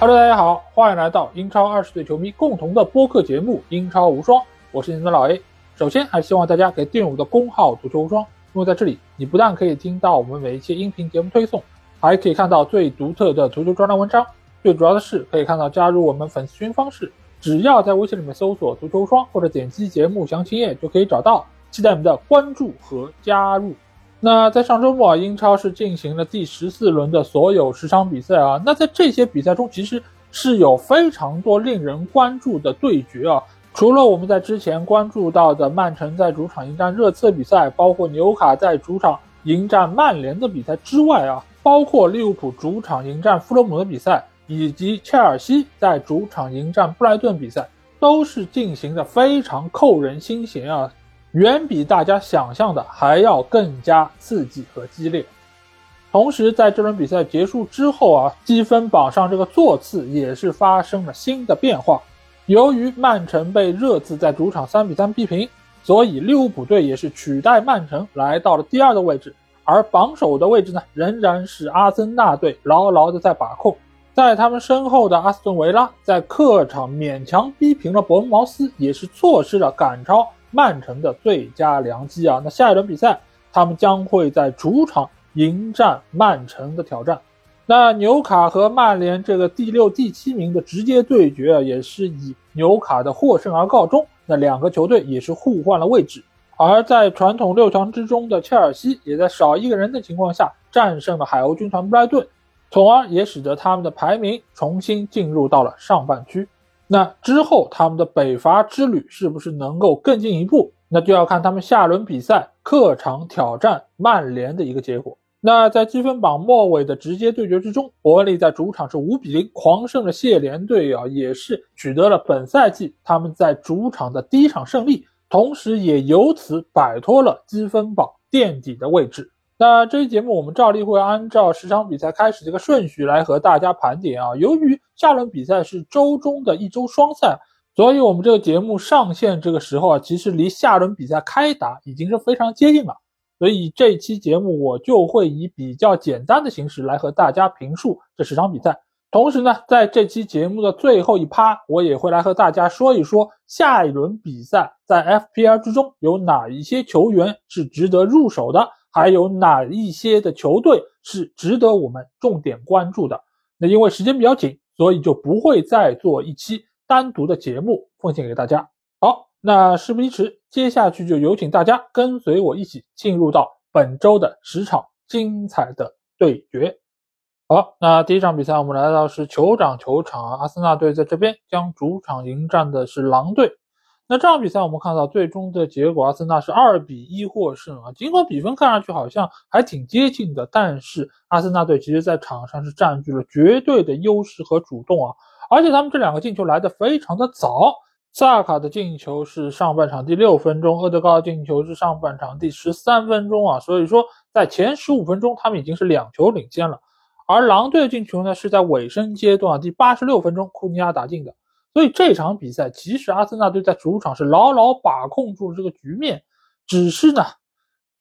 Hello，大家好，欢迎来到英超二十岁球迷共同的播客节目《英超无双》，我是您的老 A。首先，还希望大家给订阅我的公号“足球无双”，因为在这里，你不但可以听到我们每一期音频节目推送，还可以看到最独特的足球专栏文章。最主要的是，可以看到加入我们粉丝群方式，只要在微信里面搜索“足球无双”或者点击节目详情页就可以找到。期待你们的关注和加入。那在上周末啊，英超是进行了第十四轮的所有十场比赛啊。那在这些比赛中，其实是有非常多令人关注的对决啊。除了我们在之前关注到的曼城在主场迎战热刺的比赛，包括纽卡在主场迎战曼联的比赛之外啊，包括利物浦主场迎战弗洛姆的比赛，以及切尔西在主场迎战布莱顿比赛，都是进行的非常扣人心弦啊。远比大家想象的还要更加刺激和激烈。同时，在这轮比赛结束之后啊，积分榜上这个座次也是发生了新的变化。由于曼城被热刺在主场三比三逼平，所以利物浦队也是取代曼城来到了第二的位置。而榜首的位置呢，仍然是阿森纳队牢牢的在把控。在他们身后的阿斯顿维拉在客场勉强逼平了伯恩茅斯，也是错失了赶超。曼城的最佳良机啊！那下一轮比赛，他们将会在主场迎战曼城的挑战。那纽卡和曼联这个第六、第七名的直接对决，也是以纽卡的获胜而告终。那两个球队也是互换了位置。而在传统六强之中的切尔西，也在少一个人的情况下战胜了海鸥军团布莱顿，从而也使得他们的排名重新进入到了上半区。那之后，他们的北伐之旅是不是能够更进一步？那就要看他们下轮比赛客场挑战曼联的一个结果。那在积分榜末尾的直接对决之中，伯恩利在主场是五比零狂胜了谢联队啊，也是取得了本赛季他们在主场的第一场胜利，同时也由此摆脱了积分榜垫底的位置。那这期节目我们照例会按照十场比赛开始这个顺序来和大家盘点啊。由于下轮比赛是周中的一周双赛，所以我们这个节目上线这个时候啊，其实离下轮比赛开打已经是非常接近了。所以这期节目我就会以比较简单的形式来和大家评述这十场比赛。同时呢，在这期节目的最后一趴，我也会来和大家说一说下一轮比赛在 FPL 之中有哪一些球员是值得入手的。还有哪一些的球队是值得我们重点关注的？那因为时间比较紧，所以就不会再做一期单独的节目奉献给大家。好，那事不宜迟，接下去就有请大家跟随我一起进入到本周的十场精彩的对决。好，那第一场比赛我们来到是酋长球场，阿森纳队在这边将主场迎战的是狼队。那这场比赛我们看到最终的结果，阿森纳是二比一获胜啊。尽管比分看上去好像还挺接近的，但是阿森纳队其实在场上是占据了绝对的优势和主动啊。而且他们这两个进球来的非常的早，萨卡的进球是上半场第六分钟，厄德高的进球是上半场第十三分钟啊。所以说在前十五分钟他们已经是两球领先了。而狼队的进球呢是在尾声阶段第八十六分钟库尼亚打进的。所以这场比赛，其实阿森纳队在主场是牢牢把控住了这个局面，只是呢，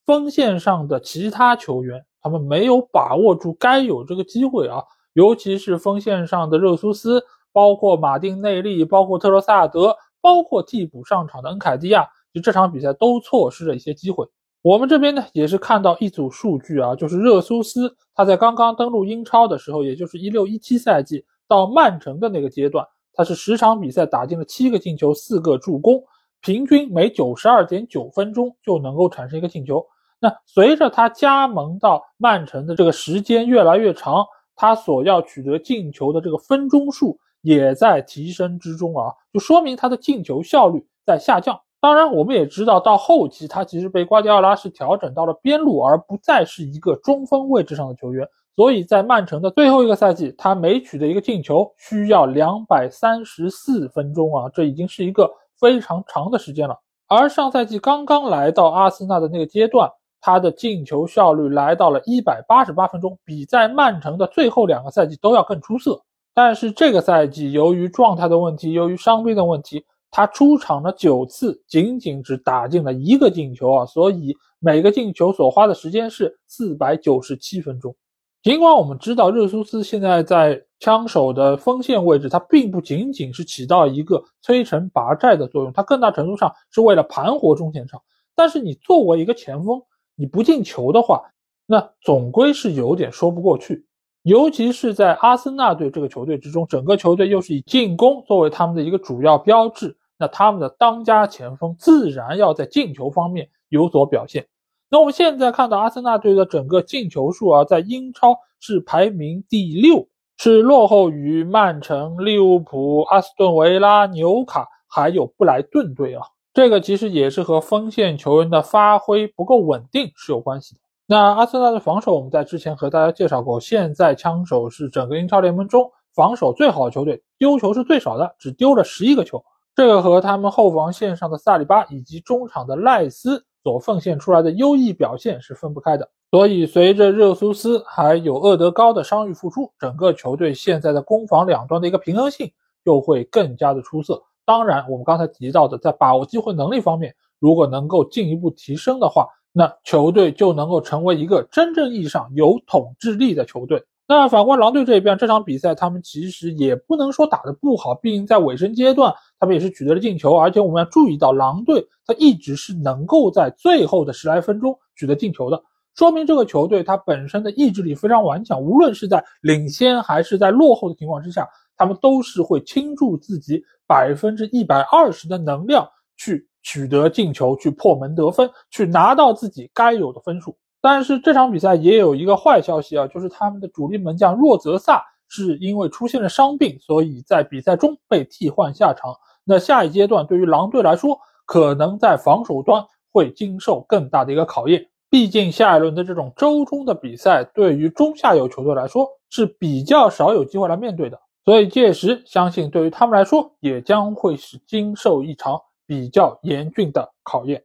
锋线上的其他球员他们没有把握住该有这个机会啊，尤其是锋线上的热苏斯，包括马丁内利，包括特罗萨德，包括替补上场的恩凯蒂亚，就这场比赛都错失了一些机会。我们这边呢，也是看到一组数据啊，就是热苏斯他在刚刚登陆英超的时候，也就是一六一七赛季到曼城的那个阶段。他是十场比赛打进了七个进球，四个助攻，平均每九十二点九分钟就能够产生一个进球。那随着他加盟到曼城的这个时间越来越长，他所要取得进球的这个分钟数也在提升之中啊，就说明他的进球效率在下降。当然，我们也知道到后期他其实被瓜迪奥拉是调整到了边路，而不再是一个中锋位置上的球员。所以在曼城的最后一个赛季，他每取得一个进球需要两百三十四分钟啊，这已经是一个非常长的时间了。而上赛季刚刚来到阿森纳的那个阶段，他的进球效率来到了一百八十八分钟，比在曼城的最后两个赛季都要更出色。但是这个赛季由于状态的问题，由于伤病的问题，他出场了九次，仅仅只打进了一个进球啊，所以每个进球所花的时间是四百九十七分钟。尽管我们知道热苏斯现在在枪手的锋线位置，他并不仅仅是起到一个摧城拔寨的作用，他更大程度上是为了盘活中前场。但是你作为一个前锋，你不进球的话，那总归是有点说不过去。尤其是在阿森纳队这个球队之中，整个球队又是以进攻作为他们的一个主要标志，那他们的当家前锋自然要在进球方面有所表现。那我们现在看到阿森纳队的整个进球数啊，在英超是排名第六，是落后于曼城、利物浦、阿斯顿维拉、纽卡还有布莱顿队啊。这个其实也是和锋线球员的发挥不够稳定是有关系的。那阿森纳的防守，我们在之前和大家介绍过，现在枪手是整个英超联盟中防守最好的球队，丢球是最少的，只丢了十一个球。这个和他们后防线上的萨里巴以及中场的赖斯。所奉献出来的优异表现是分不开的，所以随着热苏斯还有厄德高的伤愈复出，整个球队现在的攻防两端的一个平衡性就会更加的出色。当然，我们刚才提到的在把握机会能力方面，如果能够进一步提升的话，那球队就能够成为一个真正意义上有统治力的球队。那反观狼队这一边，这场比赛他们其实也不能说打得不好，毕竟在尾声阶段他们也是取得了进球，而且我们要注意到狼队他一直是能够在最后的十来分钟取得进球的，说明这个球队它本身的意志力非常顽强，无论是在领先还是在落后的情况之下，他们都是会倾注自己百分之一百二十的能量去取得进球，去破门得分，去拿到自己该有的分数。但是这场比赛也有一个坏消息啊，就是他们的主力门将若泽萨是因为出现了伤病，所以在比赛中被替换下场。那下一阶段对于狼队来说，可能在防守端会经受更大的一个考验。毕竟下一轮的这种周中的比赛，对于中下游球队来说是比较少有机会来面对的，所以届时相信对于他们来说，也将会是经受一场比较严峻的考验。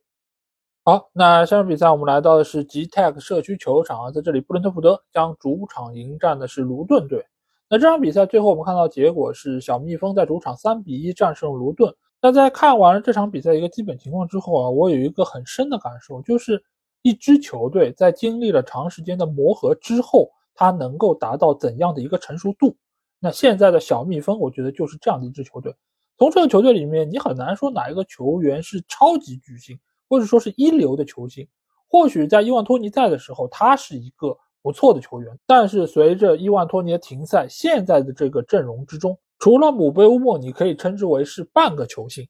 好，那下场比赛我们来到的是吉泰克社区球场啊，在这里布伦特福德将主场迎战的是卢顿队。那这场比赛最后我们看到结果是小蜜蜂在主场三比一战胜卢顿。那在看完了这场比赛一个基本情况之后啊，我有一个很深的感受，就是一支球队在经历了长时间的磨合之后，它能够达到怎样的一个成熟度？那现在的小蜜蜂，我觉得就是这样的一支球队。从这个球队里面，你很难说哪一个球员是超级巨星。或者说是一流的球星，或许在伊万托尼在的时候，他是一个不错的球员。但是随着伊万托尼的停赛，现在的这个阵容之中，除了姆贝乌莫，你可以称之为是半个球星，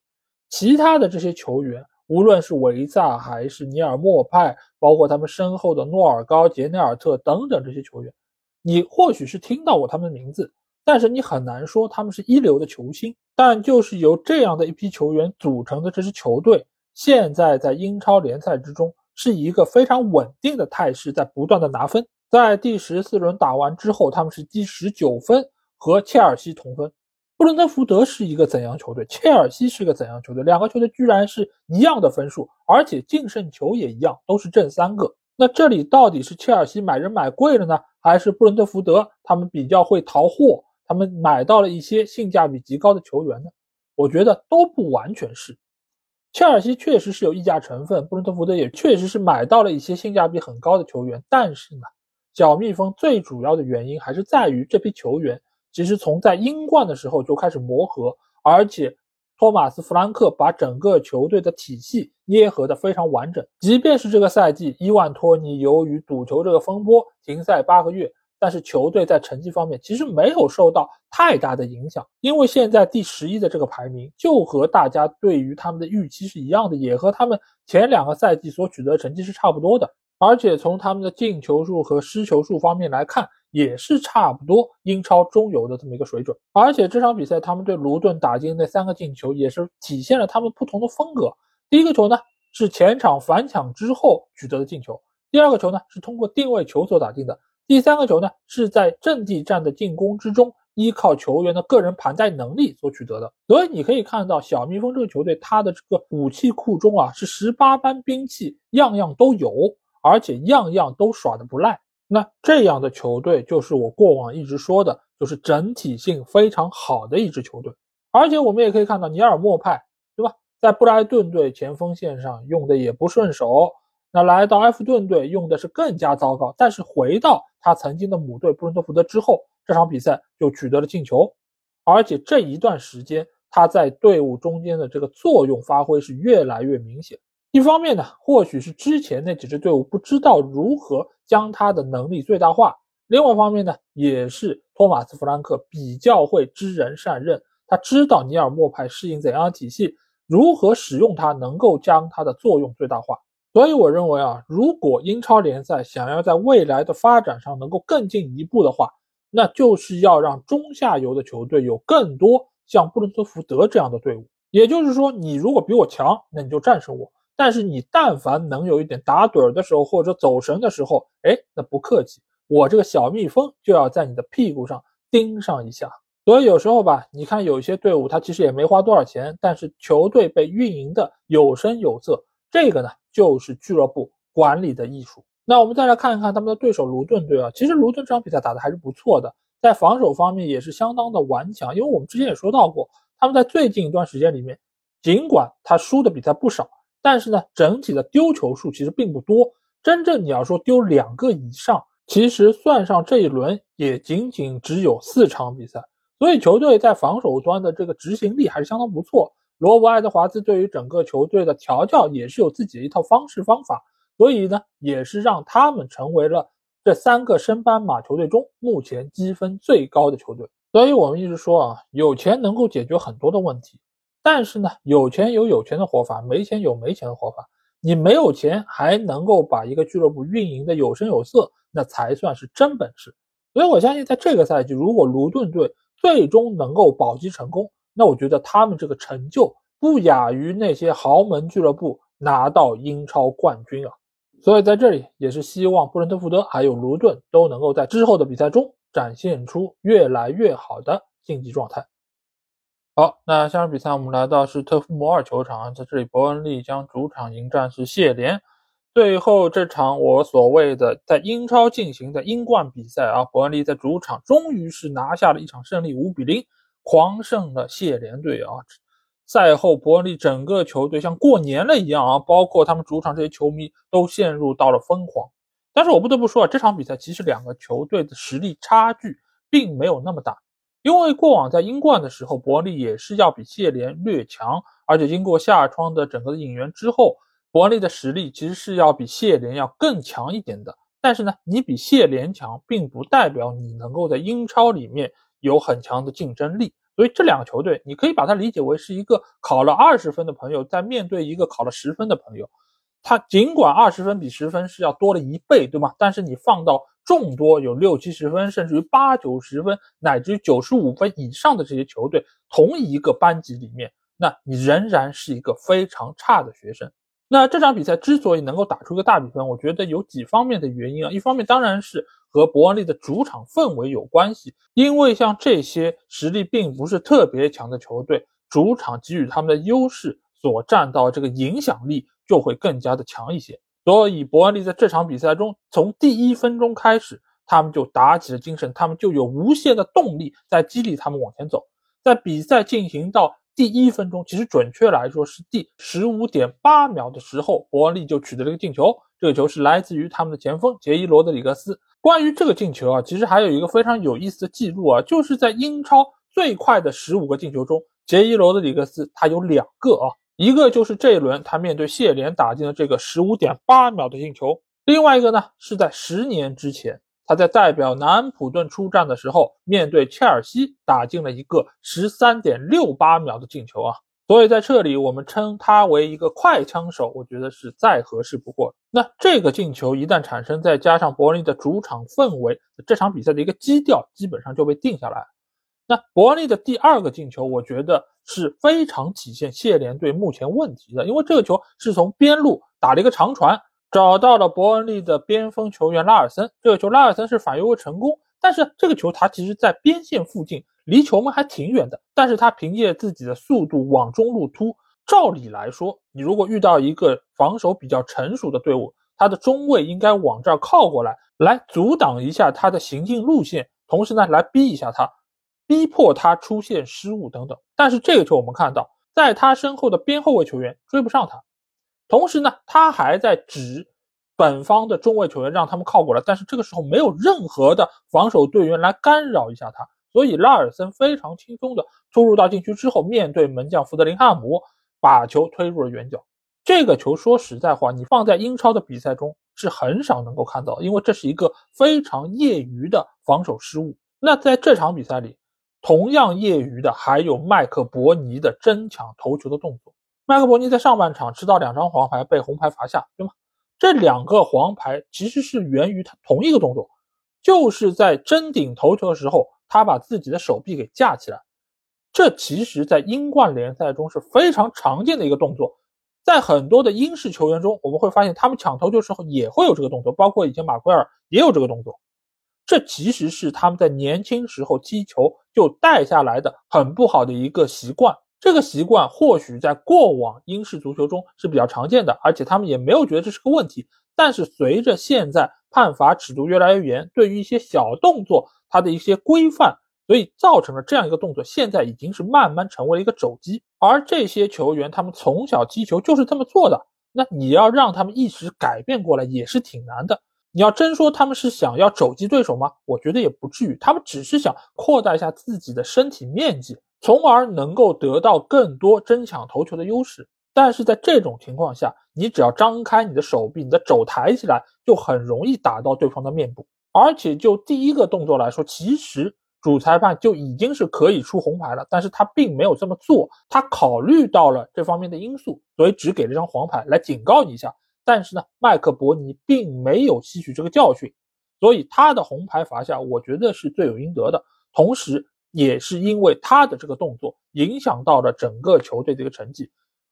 其他的这些球员，无论是维萨还是尼尔莫派，包括他们身后的诺尔高、杰内尔特等等这些球员，你或许是听到过他们的名字，但是你很难说他们是一流的球星。但就是由这样的一批球员组成的这支球队。现在在英超联赛之中是一个非常稳定的态势，在不断的拿分。在第十四轮打完之后，他们是积十九分，和切尔西同分。布伦特福德是一个怎样球队？切尔西是个怎样球队？两个球队居然是一样的分数，而且净胜球也一样，都是正三个。那这里到底是切尔西买人买贵了呢，还是布伦特福德他们比较会淘货，他们买到了一些性价比极高的球员呢？我觉得都不完全是。切尔西确实是有溢价成分，布伦特福德也确实是买到了一些性价比很高的球员，但是呢，小蜜蜂最主要的原因还是在于这批球员其实从在英冠的时候就开始磨合，而且托马斯弗兰克把整个球队的体系捏合的非常完整。即便是这个赛季伊万托尼由于赌球这个风波停赛八个月。但是球队在成绩方面其实没有受到太大的影响，因为现在第十一的这个排名就和大家对于他们的预期是一样的，也和他们前两个赛季所取得的成绩是差不多的。而且从他们的进球数和失球数方面来看，也是差不多英超中游的这么一个水准。而且这场比赛他们对卢顿打进那三个进球，也是体现了他们不同的风格。第一个球呢是前场反抢之后取得的进球，第二个球呢是通过定位球所打进的。第三个球呢，是在阵地战的进攻之中，依靠球员的个人盘带能力所取得的。所以你可以看到，小蜜蜂这个球队，它的这个武器库中啊，是十八般兵器，样样都有，而且样样都耍的不赖。那这样的球队，就是我过往一直说的，就是整体性非常好的一支球队。而且我们也可以看到，尼尔莫派，对吧？在布莱顿队前锋线上用的也不顺手。那来到埃弗顿队用的是更加糟糕，但是回到他曾经的母队布伦特福德之后，这场比赛就取得了进球，而且这一段时间他在队伍中间的这个作用发挥是越来越明显。一方面呢，或许是之前那几支队伍不知道如何将他的能力最大化；另外一方面呢，也是托马斯·弗兰克比较会知人善任，他知道尼尔莫派适应怎样的体系，如何使用它能够将它的作用最大化。所以我认为啊，如果英超联赛想要在未来的发展上能够更进一步的话，那就是要让中下游的球队有更多像布伦特福德这样的队伍。也就是说，你如果比我强，那你就战胜我；但是你但凡能有一点打盹的时候或者走神的时候，哎，那不客气，我这个小蜜蜂就要在你的屁股上叮上一下。所以有时候吧，你看有一些队伍，他其实也没花多少钱，但是球队被运营的有声有色。这个呢，就是俱乐部管理的艺术。那我们再来看一看他们的对手卢顿队啊，其实卢顿这场比赛打的还是不错的，在防守方面也是相当的顽强。因为我们之前也说到过，他们在最近一段时间里面，尽管他输的比赛不少，但是呢，整体的丢球数其实并不多。真正你要说丢两个以上，其实算上这一轮也仅仅只有四场比赛。所以球队在防守端的这个执行力还是相当不错。罗伯·爱德华兹对于整个球队的调教也是有自己的一套方式方法，所以呢，也是让他们成为了这三个升班马球队中目前积分最高的球队。所以我们一直说啊，有钱能够解决很多的问题，但是呢，有钱有有钱的活法，没钱有没钱的活法。你没有钱还能够把一个俱乐部运营的有声有色，那才算是真本事。所以我相信，在这个赛季，如果卢顿队最终能够保级成功，那我觉得他们这个成就不亚于那些豪门俱乐部拿到英超冠军啊，所以在这里也是希望布伦特福德还有卢顿都能够在之后的比赛中展现出越来越好的竞技状态。好，那下场比赛我们来到是特夫摩尔球场，在这里伯恩利将主场迎战是谢联。最后这场我所谓的在英超进行的英冠比赛啊，伯恩利在主场终于是拿下了一场胜利，五比零。狂胜了谢联队啊！赛后伯恩利整个球队像过年了一样啊，包括他们主场这些球迷都陷入到了疯狂。但是我不得不说啊，这场比赛其实两个球队的实力差距并没有那么大，因为过往在英冠的时候，伯恩利也是要比谢联略强，而且经过夏窗的整个的引援之后，伯恩利的实力其实是要比谢联要更强一点的。但是呢，你比谢联强，并不代表你能够在英超里面。有很强的竞争力，所以这两个球队，你可以把它理解为是一个考了二十分的朋友在面对一个考了十分的朋友。他尽管二十分比十分是要多了一倍，对吗？但是你放到众多有六七十分，甚至于八九十分，乃至于九十五分以上的这些球队，同一个班级里面，那你仍然是一个非常差的学生。那这场比赛之所以能够打出一个大比分，我觉得有几方面的原因啊。一方面当然是。和伯恩利的主场氛围有关系，因为像这些实力并不是特别强的球队，主场给予他们的优势所占到这个影响力就会更加的强一些。所以伯恩利在这场比赛中，从第一分钟开始，他们就打起了精神，他们就有无限的动力在激励他们往前走。在比赛进行到第一分钟，其实准确来说是第十五点八秒的时候，伯恩利就取得了一个进球，这个球是来自于他们的前锋杰伊罗德里格斯。关于这个进球啊，其实还有一个非常有意思的记录啊，就是在英超最快的十五个进球中，杰伊罗德里格斯他有两个啊，一个就是这一轮他面对谢联打进了这个十五点八秒的进球，另外一个呢是在十年之前他在代表南安普顿出战的时候，面对切尔西打进了一个十三点六八秒的进球啊。所以在这里，我们称他为一个快枪手，我觉得是再合适不过。那这个进球一旦产生，再加上伯恩利的主场氛围，这场比赛的一个基调基本上就被定下来。那伯恩利的第二个进球，我觉得是非常体现谢联队目前问题的，因为这个球是从边路打了一个长传，找到了伯恩利的边锋球员拉尔森，这个球拉尔森是反越位成功，但是这个球他其实在边线附近。离球门还挺远的，但是他凭借自己的速度往中路突。照理来说，你如果遇到一个防守比较成熟的队伍，他的中卫应该往这儿靠过来，来阻挡一下他的行进路线，同时呢，来逼一下他，逼迫他出现失误等等。但是这个球我们看到，在他身后的边后卫球员追不上他，同时呢，他还在指本方的中卫球员让他们靠过来，但是这个时候没有任何的防守队员来干扰一下他，所以拉尔森非常轻松的突入到禁区之后，面对门将福德林汉姆，把球推入了远角。这个球说实在话，你放在英超的比赛中是很少能够看到，因为这是一个非常业余的防守失误。那在这场比赛里，同样业余的还有麦克伯尼的争抢头球的动作。麦克伯尼在上半场吃到两张黄牌，被红牌罚下，对吗？这两个黄牌其实是源于他同一个动作，就是在争顶头球的时候，他把自己的手臂给架起来。这其实，在英冠联赛中是非常常见的一个动作，在很多的英式球员中，我们会发现他们抢头球时候也会有这个动作，包括以前马奎尔也有这个动作。这其实是他们在年轻时候踢球就带下来的很不好的一个习惯。这个习惯或许在过往英式足球中是比较常见的，而且他们也没有觉得这是个问题。但是随着现在判罚尺度越来越严，对于一些小动作它的一些规范，所以造成了这样一个动作，现在已经是慢慢成为了一个肘击。而这些球员他们从小踢球就是这么做的，那你要让他们一时改变过来也是挺难的。你要真说他们是想要肘击对手吗？我觉得也不至于，他们只是想扩大一下自己的身体面积。从而能够得到更多争抢头球的优势，但是在这种情况下，你只要张开你的手臂，你的肘抬起来，就很容易打到对方的面部。而且就第一个动作来说，其实主裁判就已经是可以出红牌了，但是他并没有这么做，他考虑到了这方面的因素，所以只给了张黄牌来警告你一下。但是呢，麦克伯尼并没有吸取这个教训，所以他的红牌罚下，我觉得是罪有应得的。同时，也是因为他的这个动作影响到了整个球队的一个成绩，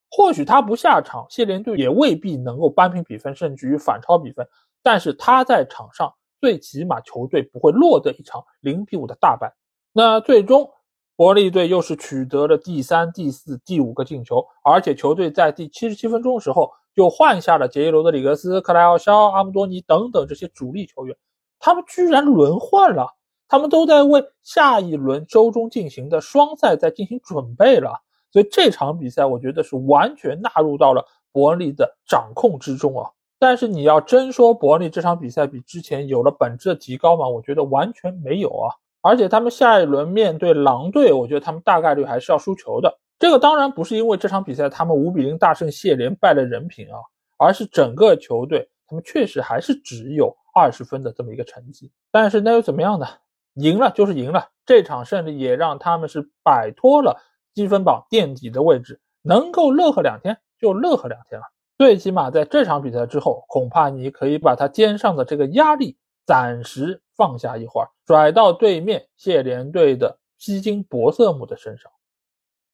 或许他不下场，谢联队也未必能够扳平比分，甚至于反超比分。但是他在场上，最起码球队不会落得一场零比五的大败。那最终，伯利队又是取得了第三、第四、第五个进球，而且球队在第七十七分钟的时候就换下了杰伊罗德里格斯、克莱奥肖、阿姆多尼等等这些主力球员，他们居然轮换了。他们都在为下一轮周中进行的双赛在进行准备了，所以这场比赛我觉得是完全纳入到了伯恩利的掌控之中啊。但是你要真说伯恩利这场比赛比之前有了本质的提高吗？我觉得完全没有啊。而且他们下一轮面对狼队，我觉得他们大概率还是要输球的。这个当然不是因为这场比赛他们五比零大胜谢连败了人品啊，而是整个球队他们确实还是只有二十分的这么一个成绩。但是那又怎么样呢？赢了就是赢了，这场胜利也让他们是摆脱了积分榜垫底的位置，能够乐呵两天就乐呵两天了。最起码在这场比赛之后，恐怕你可以把他肩上的这个压力暂时放下一会儿，甩到对面谢联队的披荆博瑟姆的身上。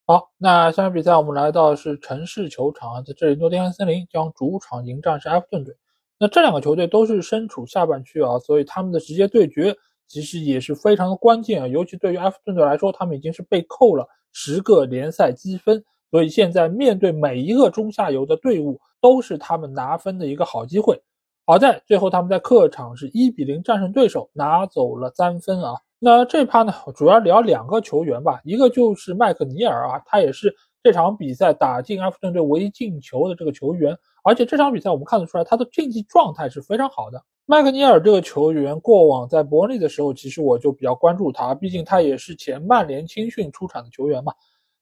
好，那下场比赛我们来到是城市球场，在这里诺丁汉森林将主场迎战是埃弗顿队。那这两个球队都是身处下半区啊，所以他们的直接对决。其实也是非常的关键啊，尤其对于埃弗顿队来说，他们已经是被扣了十个联赛积分，所以现在面对每一个中下游的队伍，都是他们拿分的一个好机会。好在最后他们在客场是一比零战胜对手，拿走了三分啊。那这趴呢，主要聊两个球员吧，一个就是麦克尼尔啊，他也是这场比赛打进埃弗顿队唯一进球的这个球员，而且这场比赛我们看得出来，他的竞技状态是非常好的。麦克尼尔这个球员过往在伯恩利的时候，其实我就比较关注他，毕竟他也是前曼联青训出产的球员嘛。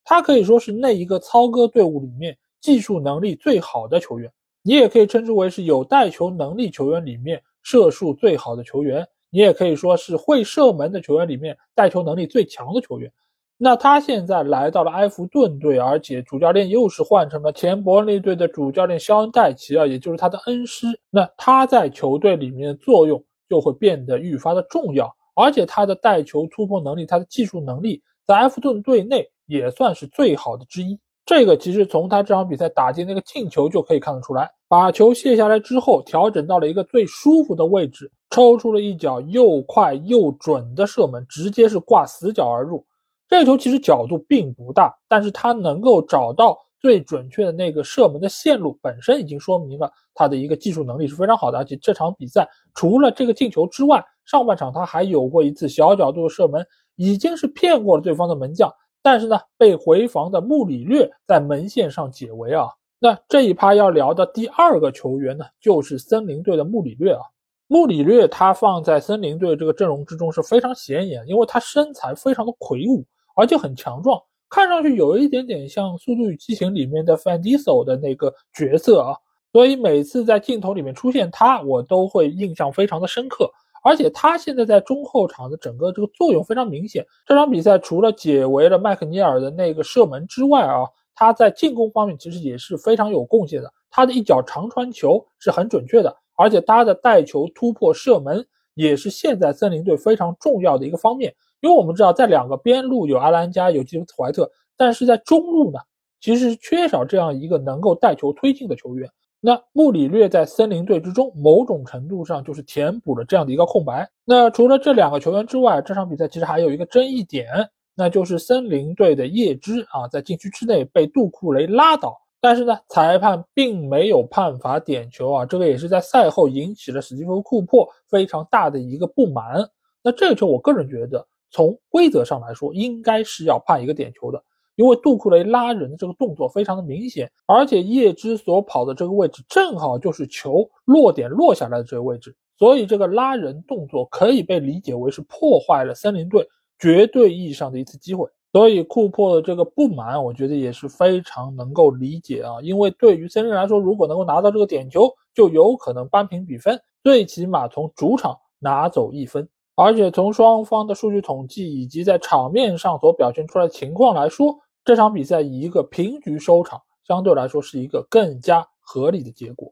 他可以说是那一个操戈队伍里面技术能力最好的球员，你也可以称之为是有带球能力球员里面射术最好的球员，你也可以说是会射门的球员里面带球能力最强的球员。那他现在来到了埃弗顿队，而且主教练又是换成了前伯恩利队的主教练肖恩戴奇啊，也就是他的恩师。那他在球队里面的作用就会变得愈发的重要，而且他的带球突破能力，他的技术能力在埃弗顿队内也算是最好的之一。这个其实从他这场比赛打进那个进球就可以看得出来，把球卸下来之后，调整到了一个最舒服的位置，抽出了一脚又快又准的射门，直接是挂死角而入。这个球其实角度并不大，但是他能够找到最准确的那个射门的线路，本身已经说明了他的一个技术能力是非常好的。而且这场比赛除了这个进球之外，上半场他还有过一次小角度的射门，已经是骗过了对方的门将，但是呢被回防的穆里略在门线上解围啊。那这一趴要聊的第二个球员呢，就是森林队的穆里略啊。穆里略他放在森林队这个阵容之中是非常显眼，因为他身材非常的魁梧，而且很强壮，看上去有一点点像《速度与激情》里面的 Van Diesel 的那个角色啊。所以每次在镜头里面出现他，我都会印象非常的深刻。而且他现在在中后场的整个这个作用非常明显。这场比赛除了解围了麦克尼尔的那个射门之外啊。他在进攻方面其实也是非常有贡献的，他的一脚长传球是很准确的，而且他的带球突破射门也是现在森林队非常重要的一个方面。因为我们知道，在两个边路有阿兰加有吉姆斯怀特，但是在中路呢，其实缺少这样一个能够带球推进的球员。那穆里略在森林队之中，某种程度上就是填补了这样的一个空白。那除了这两个球员之外，这场比赛其实还有一个争议点。那就是森林队的叶芝啊，在禁区之内被杜库雷拉倒，但是呢，裁判并没有判罚点球啊，这个也是在赛后引起了史蒂夫库珀非常大的一个不满。那这个球，我个人觉得，从规则上来说，应该是要判一个点球的，因为杜库雷拉人的这个动作非常的明显，而且叶芝所跑的这个位置正好就是球落点落下来的这个位置，所以这个拉人动作可以被理解为是破坏了森林队。绝对意义上的一次机会，所以库珀的这个不满，我觉得也是非常能够理解啊。因为对于森林来说，如果能够拿到这个点球，就有可能扳平比分，最起码从主场拿走一分。而且从双方的数据统计以及在场面上所表现出来的情况来说，这场比赛以一个平局收场，相对来说是一个更加合理的结果。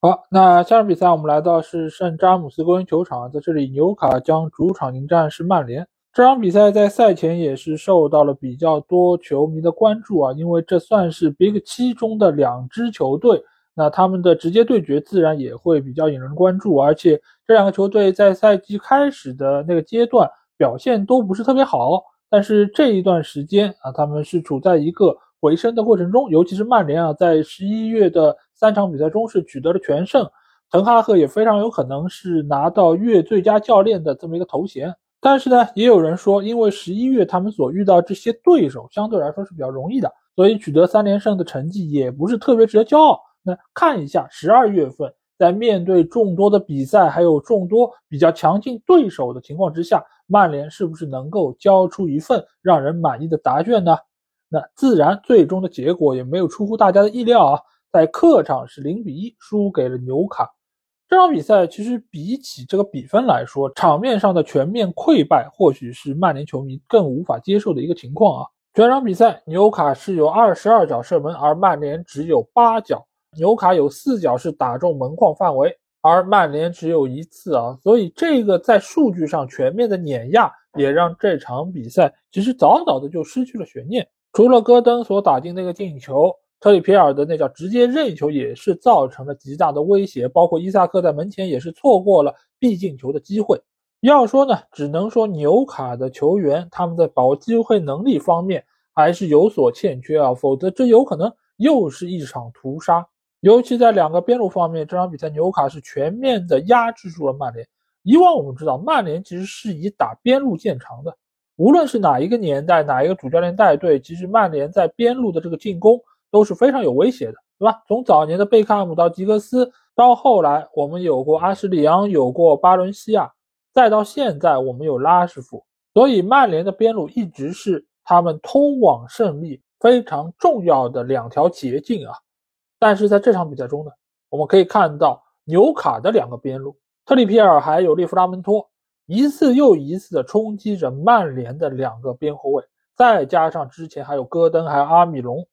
好，那下场比赛我们来到是圣詹姆斯公园球场，在这里纽卡将主场迎战是曼联。这场比赛在赛前也是受到了比较多球迷的关注啊，因为这算是 Big 七中的两支球队，那他们的直接对决自然也会比较引人关注。而且这两个球队在赛季开始的那个阶段表现都不是特别好，但是这一段时间啊，他们是处在一个回升的过程中，尤其是曼联啊，在十一月的三场比赛中是取得了全胜，滕哈赫也非常有可能是拿到月最佳教练的这么一个头衔。但是呢，也有人说，因为十一月他们所遇到这些对手相对来说是比较容易的，所以取得三连胜的成绩也不是特别值得骄傲。那看一下十二月份，在面对众多的比赛，还有众多比较强劲对手的情况之下，曼联是不是能够交出一份让人满意的答卷呢？那自然最终的结果也没有出乎大家的意料啊，在客场是零比一输给了纽卡。这场比赛其实比起这个比分来说，场面上的全面溃败，或许是曼联球迷更无法接受的一个情况啊。全场比赛，纽卡是有二十二脚射门，而曼联只有八脚。纽卡有四脚是打中门框范围，而曼联只有一次啊。所以这个在数据上全面的碾压，也让这场比赛其实早早的就失去了悬念。除了戈登所打进那个进球。特里皮尔的那脚直接任意球也是造成了极大的威胁，包括伊萨克在门前也是错过了必进球的机会。要说呢，只能说纽卡的球员他们在把握机会能力方面还是有所欠缺啊，否则这有可能又是一场屠杀。尤其在两个边路方面，这场比赛纽卡是全面的压制住了曼联。以往我们知道，曼联其实是以打边路见长的，无论是哪一个年代，哪一个主教练带队，其实曼联在边路的这个进攻。都是非常有威胁的，对吧？从早年的贝克汉姆到吉格斯，到后来我们有过阿什利杨，有过巴伦西亚，再到现在我们有拉什福，所以曼联的边路一直是他们通往胜利非常重要的两条捷径啊。但是在这场比赛中呢，我们可以看到纽卡的两个边路，特里皮尔还有利弗拉门托，一次又一次的冲击着曼联的两个边后卫，再加上之前还有戈登，还有阿米隆。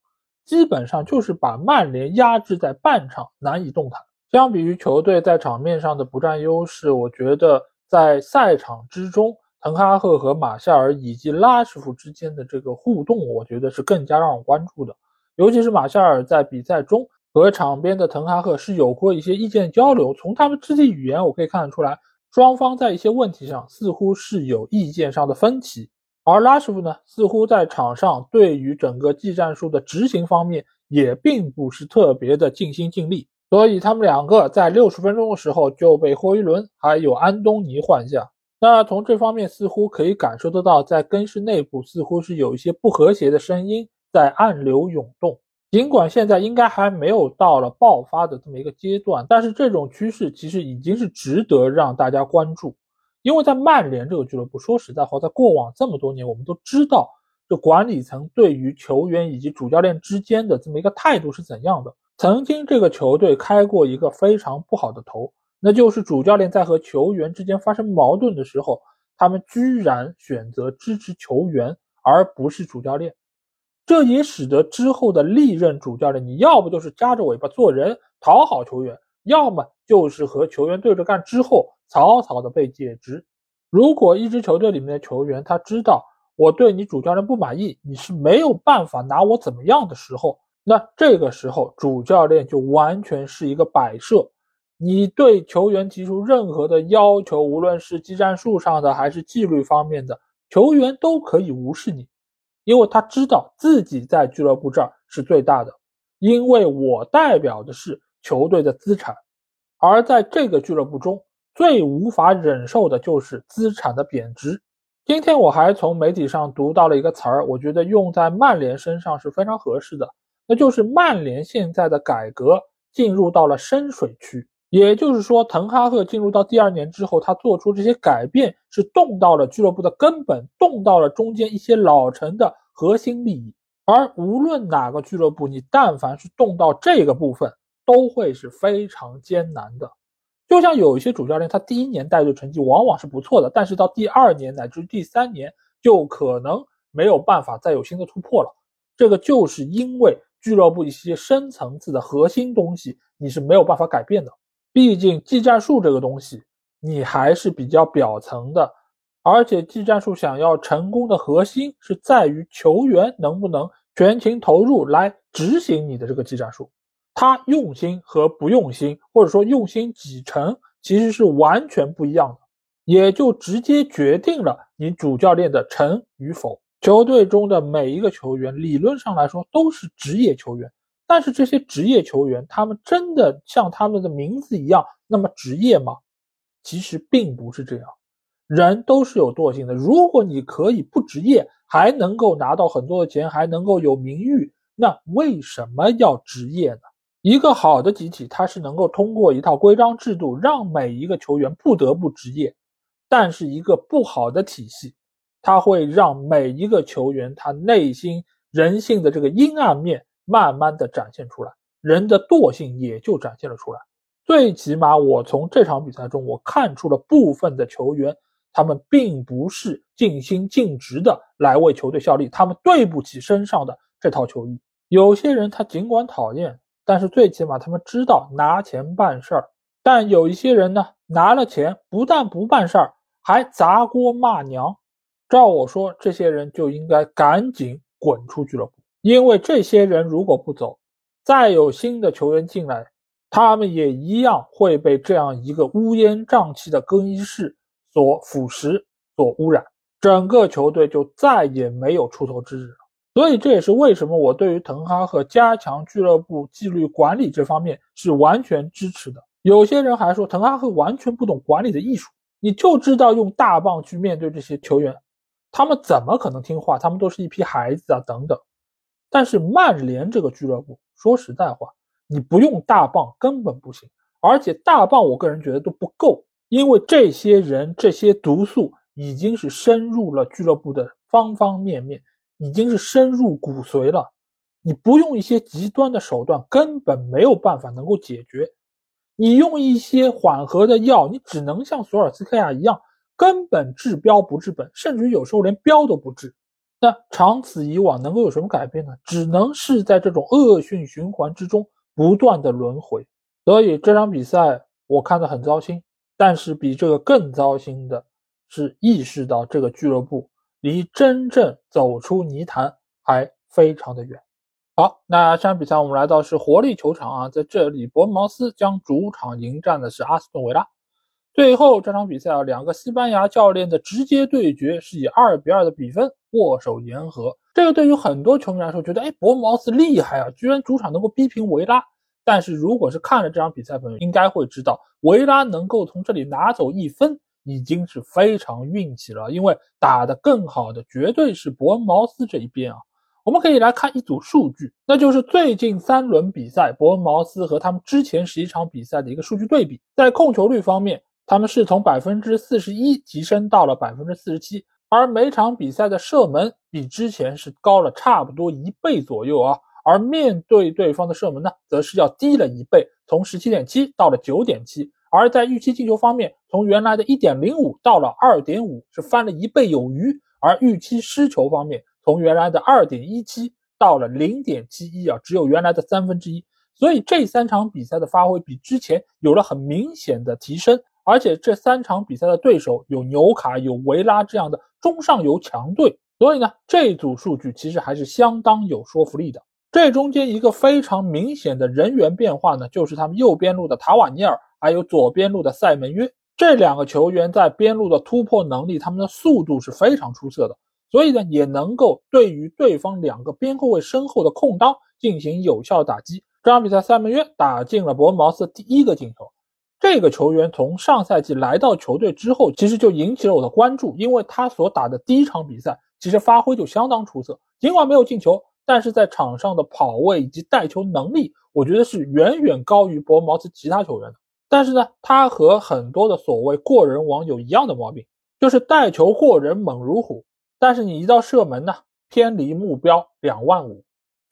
基本上就是把曼联压制在半场，难以动弹。相比于球队在场面上的不占优势，我觉得在赛场之中，滕哈赫和马夏尔以及拉什福之间的这个互动，我觉得是更加让我关注的。尤其是马夏尔在比赛中和场边的滕哈赫是有过一些意见交流，从他们肢体语言我可以看得出来，双方在一些问题上似乎是有意见上的分歧。而拉什福呢，似乎在场上对于整个技战术的执行方面也并不是特别的尽心尽力，所以他们两个在六十分钟的时候就被霍伊伦还有安东尼换下。那从这方面似乎可以感受得到，在更衣室内部似乎是有一些不和谐的声音在暗流涌动。尽管现在应该还没有到了爆发的这么一个阶段，但是这种趋势其实已经是值得让大家关注。因为在曼联这个俱乐部，说实在话，在过往这么多年，我们都知道这管理层对于球员以及主教练之间的这么一个态度是怎样的。曾经这个球队开过一个非常不好的头，那就是主教练在和球员之间发生矛盾的时候，他们居然选择支持球员而不是主教练。这也使得之后的历任主教练，你要不就是夹着尾巴做人讨好球员，要么就是和球员对着干之后草草的被解职。如果一支球队里面的球员他知道我对你主教练不满意，你是没有办法拿我怎么样的时候，那这个时候主教练就完全是一个摆设。你对球员提出任何的要求，无论是技战术上的还是纪律方面的，球员都可以无视你。因为他知道自己在俱乐部这儿是最大的，因为我代表的是球队的资产，而在这个俱乐部中最无法忍受的就是资产的贬值。今天我还从媒体上读到了一个词儿，我觉得用在曼联身上是非常合适的，那就是曼联现在的改革进入到了深水区。也就是说，滕哈赫进入到第二年之后，他做出这些改变是动到了俱乐部的根本，动到了中间一些老臣的核心利益。而无论哪个俱乐部，你但凡是动到这个部分，都会是非常艰难的。就像有一些主教练，他第一年带队成绩往往是不错的，但是到第二年乃至第三年，就可能没有办法再有新的突破了。这个就是因为俱乐部一些深层次的核心东西，你是没有办法改变的。毕竟技战术这个东西，你还是比较表层的，而且技战术想要成功的核心是在于球员能不能全情投入来执行你的这个技战术。他用心和不用心，或者说用心几成，其实是完全不一样的，也就直接决定了你主教练的成与否。球队中的每一个球员，理论上来说都是职业球员。但是这些职业球员，他们真的像他们的名字一样那么职业吗？其实并不是这样，人都是有惰性的。如果你可以不职业，还能够拿到很多的钱，还能够有名誉，那为什么要职业呢？一个好的集体，它是能够通过一套规章制度，让每一个球员不得不职业。但是一个不好的体系，它会让每一个球员他内心人性的这个阴暗面。慢慢的展现出来，人的惰性也就展现了出来。最起码，我从这场比赛中，我看出了部分的球员，他们并不是尽心尽职的来为球队效力，他们对不起身上的这套球衣。有些人他尽管讨厌，但是最起码他们知道拿钱办事儿。但有一些人呢，拿了钱不但不办事儿，还砸锅骂娘。照我说，这些人就应该赶紧滚出俱乐部。因为这些人如果不走，再有新的球员进来，他们也一样会被这样一个乌烟瘴气的更衣室所腐蚀、所污染，整个球队就再也没有出头之日。所以这也是为什么我对于滕哈赫加强俱乐部纪律管理这方面是完全支持的。有些人还说滕哈赫完全不懂管理的艺术，你就知道用大棒去面对这些球员，他们怎么可能听话？他们都是一批孩子啊，等等。但是曼联这个俱乐部，说实在话，你不用大棒根本不行，而且大棒我个人觉得都不够，因为这些人这些毒素已经是深入了俱乐部的方方面面，已经是深入骨髓了。你不用一些极端的手段，根本没有办法能够解决。你用一些缓和的药，你只能像索尔斯克亚一样，根本治标不治本，甚至于有时候连标都不治。那长此以往能够有什么改变呢？只能是在这种恶性循环之中不断的轮回。所以这场比赛我看得很糟心，但是比这个更糟心的是意识到这个俱乐部离真正走出泥潭还非常的远。好，那这场比赛我们来到是活力球场啊，在这里伯恩茅斯将主场迎战的是阿斯顿维拉。最后这场比赛啊，两个西班牙教练的直接对决是以二比二的比分握手言和。这个对于很多球迷来说，觉得哎，博茅斯厉害啊，居然主场能够逼平维拉。但是如果是看了这场比赛，朋友应该会知道，维拉能够从这里拿走一分，已经是非常运气了。因为打得更好的绝对是伯恩茅斯这一边啊。我们可以来看一组数据，那就是最近三轮比赛伯恩茅斯和他们之前十一场比赛的一个数据对比。在控球率方面，他们是从百分之四十一提升到了百分之四十七，而每场比赛的射门比之前是高了差不多一倍左右啊。而面对对方的射门呢，则是要低了一倍，从十七点七到了九点七。而在预期进球方面，从原来的一点零五到了二点五，是翻了一倍有余。而预期失球方面，从原来的二点一七到了零点七一啊，只有原来的三分之一。所以这三场比赛的发挥比之前有了很明显的提升。而且这三场比赛的对手有纽卡、有维拉这样的中上游强队，所以呢，这组数据其实还是相当有说服力的。这中间一个非常明显的人员变化呢，就是他们右边路的塔瓦尼尔，还有左边路的塞门约这两个球员在边路的突破能力，他们的速度是非常出色的，所以呢，也能够对于对方两个边后卫身后的空当进行有效打击。这场比赛，塞门约打进了伯恩茅斯第一个进球。这个球员从上赛季来到球队之后，其实就引起了我的关注，因为他所打的第一场比赛，其实发挥就相当出色，尽管没有进球。但是在场上的跑位以及带球能力，我觉得是远远高于伯恩茅斯其他球员的。但是呢，他和很多的所谓过人王有一样的毛病，就是带球过人猛如虎，但是你一到射门呢，偏离目标两万五。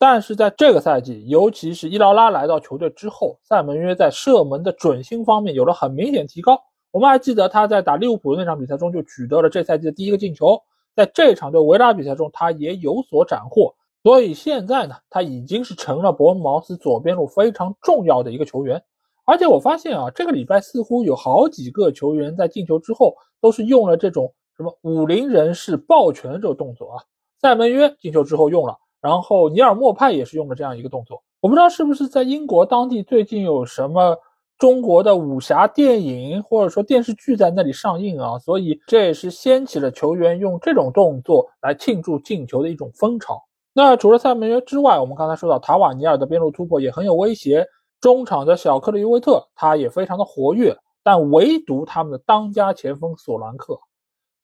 但是在这个赛季，尤其是伊劳拉来到球队之后，塞门约在射门的准心方面有了很明显提高。我们还记得他在打利物浦的那场比赛中就取得了这赛季的第一个进球，在这场对维拉比赛中，他也有所斩获。所以现在呢，他已经是成了伯恩茅斯左边路非常重要的一个球员。而且我发现啊，这个礼拜似乎有好几个球员在进球之后都是用了这种什么武林人士抱拳这个动作啊。塞门约进球之后用了，然后尼尔莫派也是用了这样一个动作。我不知道是不是在英国当地最近有什么中国的武侠电影或者说电视剧在那里上映啊，所以这也是掀起了球员用这种动作来庆祝进球的一种风潮。那除了塞门约之外，我们刚才说到塔瓦尼尔的边路突破也很有威胁。中场的小克里尤维特他也非常的活跃，但唯独他们的当家前锋索兰克，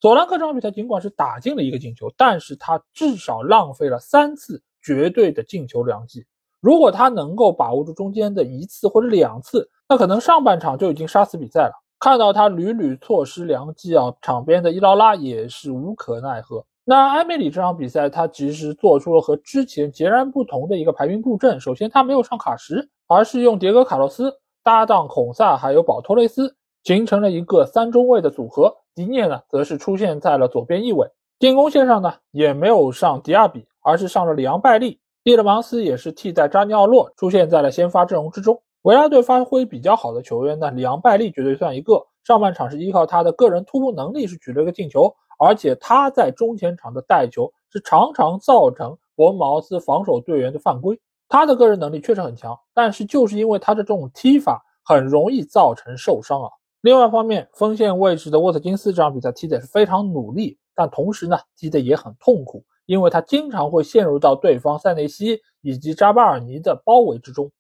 索兰克这场比赛尽管是打进了一个进球，但是他至少浪费了三次绝对的进球良机。如果他能够把握住中间的一次或者两次，那可能上半场就已经杀死比赛了。看到他屡屡错失良机啊，场边的伊劳拉也是无可奈何。那埃梅里这场比赛，他其实做出了和之前截然不同的一个排兵布阵。首先，他没有上卡什，而是用迭戈·卡洛斯搭档孔萨还有保托雷斯，形成了一个三中卫的组合。迪涅呢，则是出现在了左边翼位。进攻线上呢，也没有上迪亚比，而是上了里昂·拜利。蒂勒芒斯也是替代扎尼奥洛出现在了先发阵容之中。维拉队发挥比较好的球员呢，里昂·拜利绝对算一个。上半场是依靠他的个人突破能力是取了一个进球。而且他在中前场的带球是常常造成伯恩茅斯防守队员的犯规。他的个人能力确实很强，但是就是因为他的这种踢法很容易造成受伤啊。另外一方面，锋线位置的沃特金斯这场比赛踢得是非常努力，但同时呢踢得也很痛苦，因为他经常会陷入到对方塞内西以及扎巴尔尼的包围之中。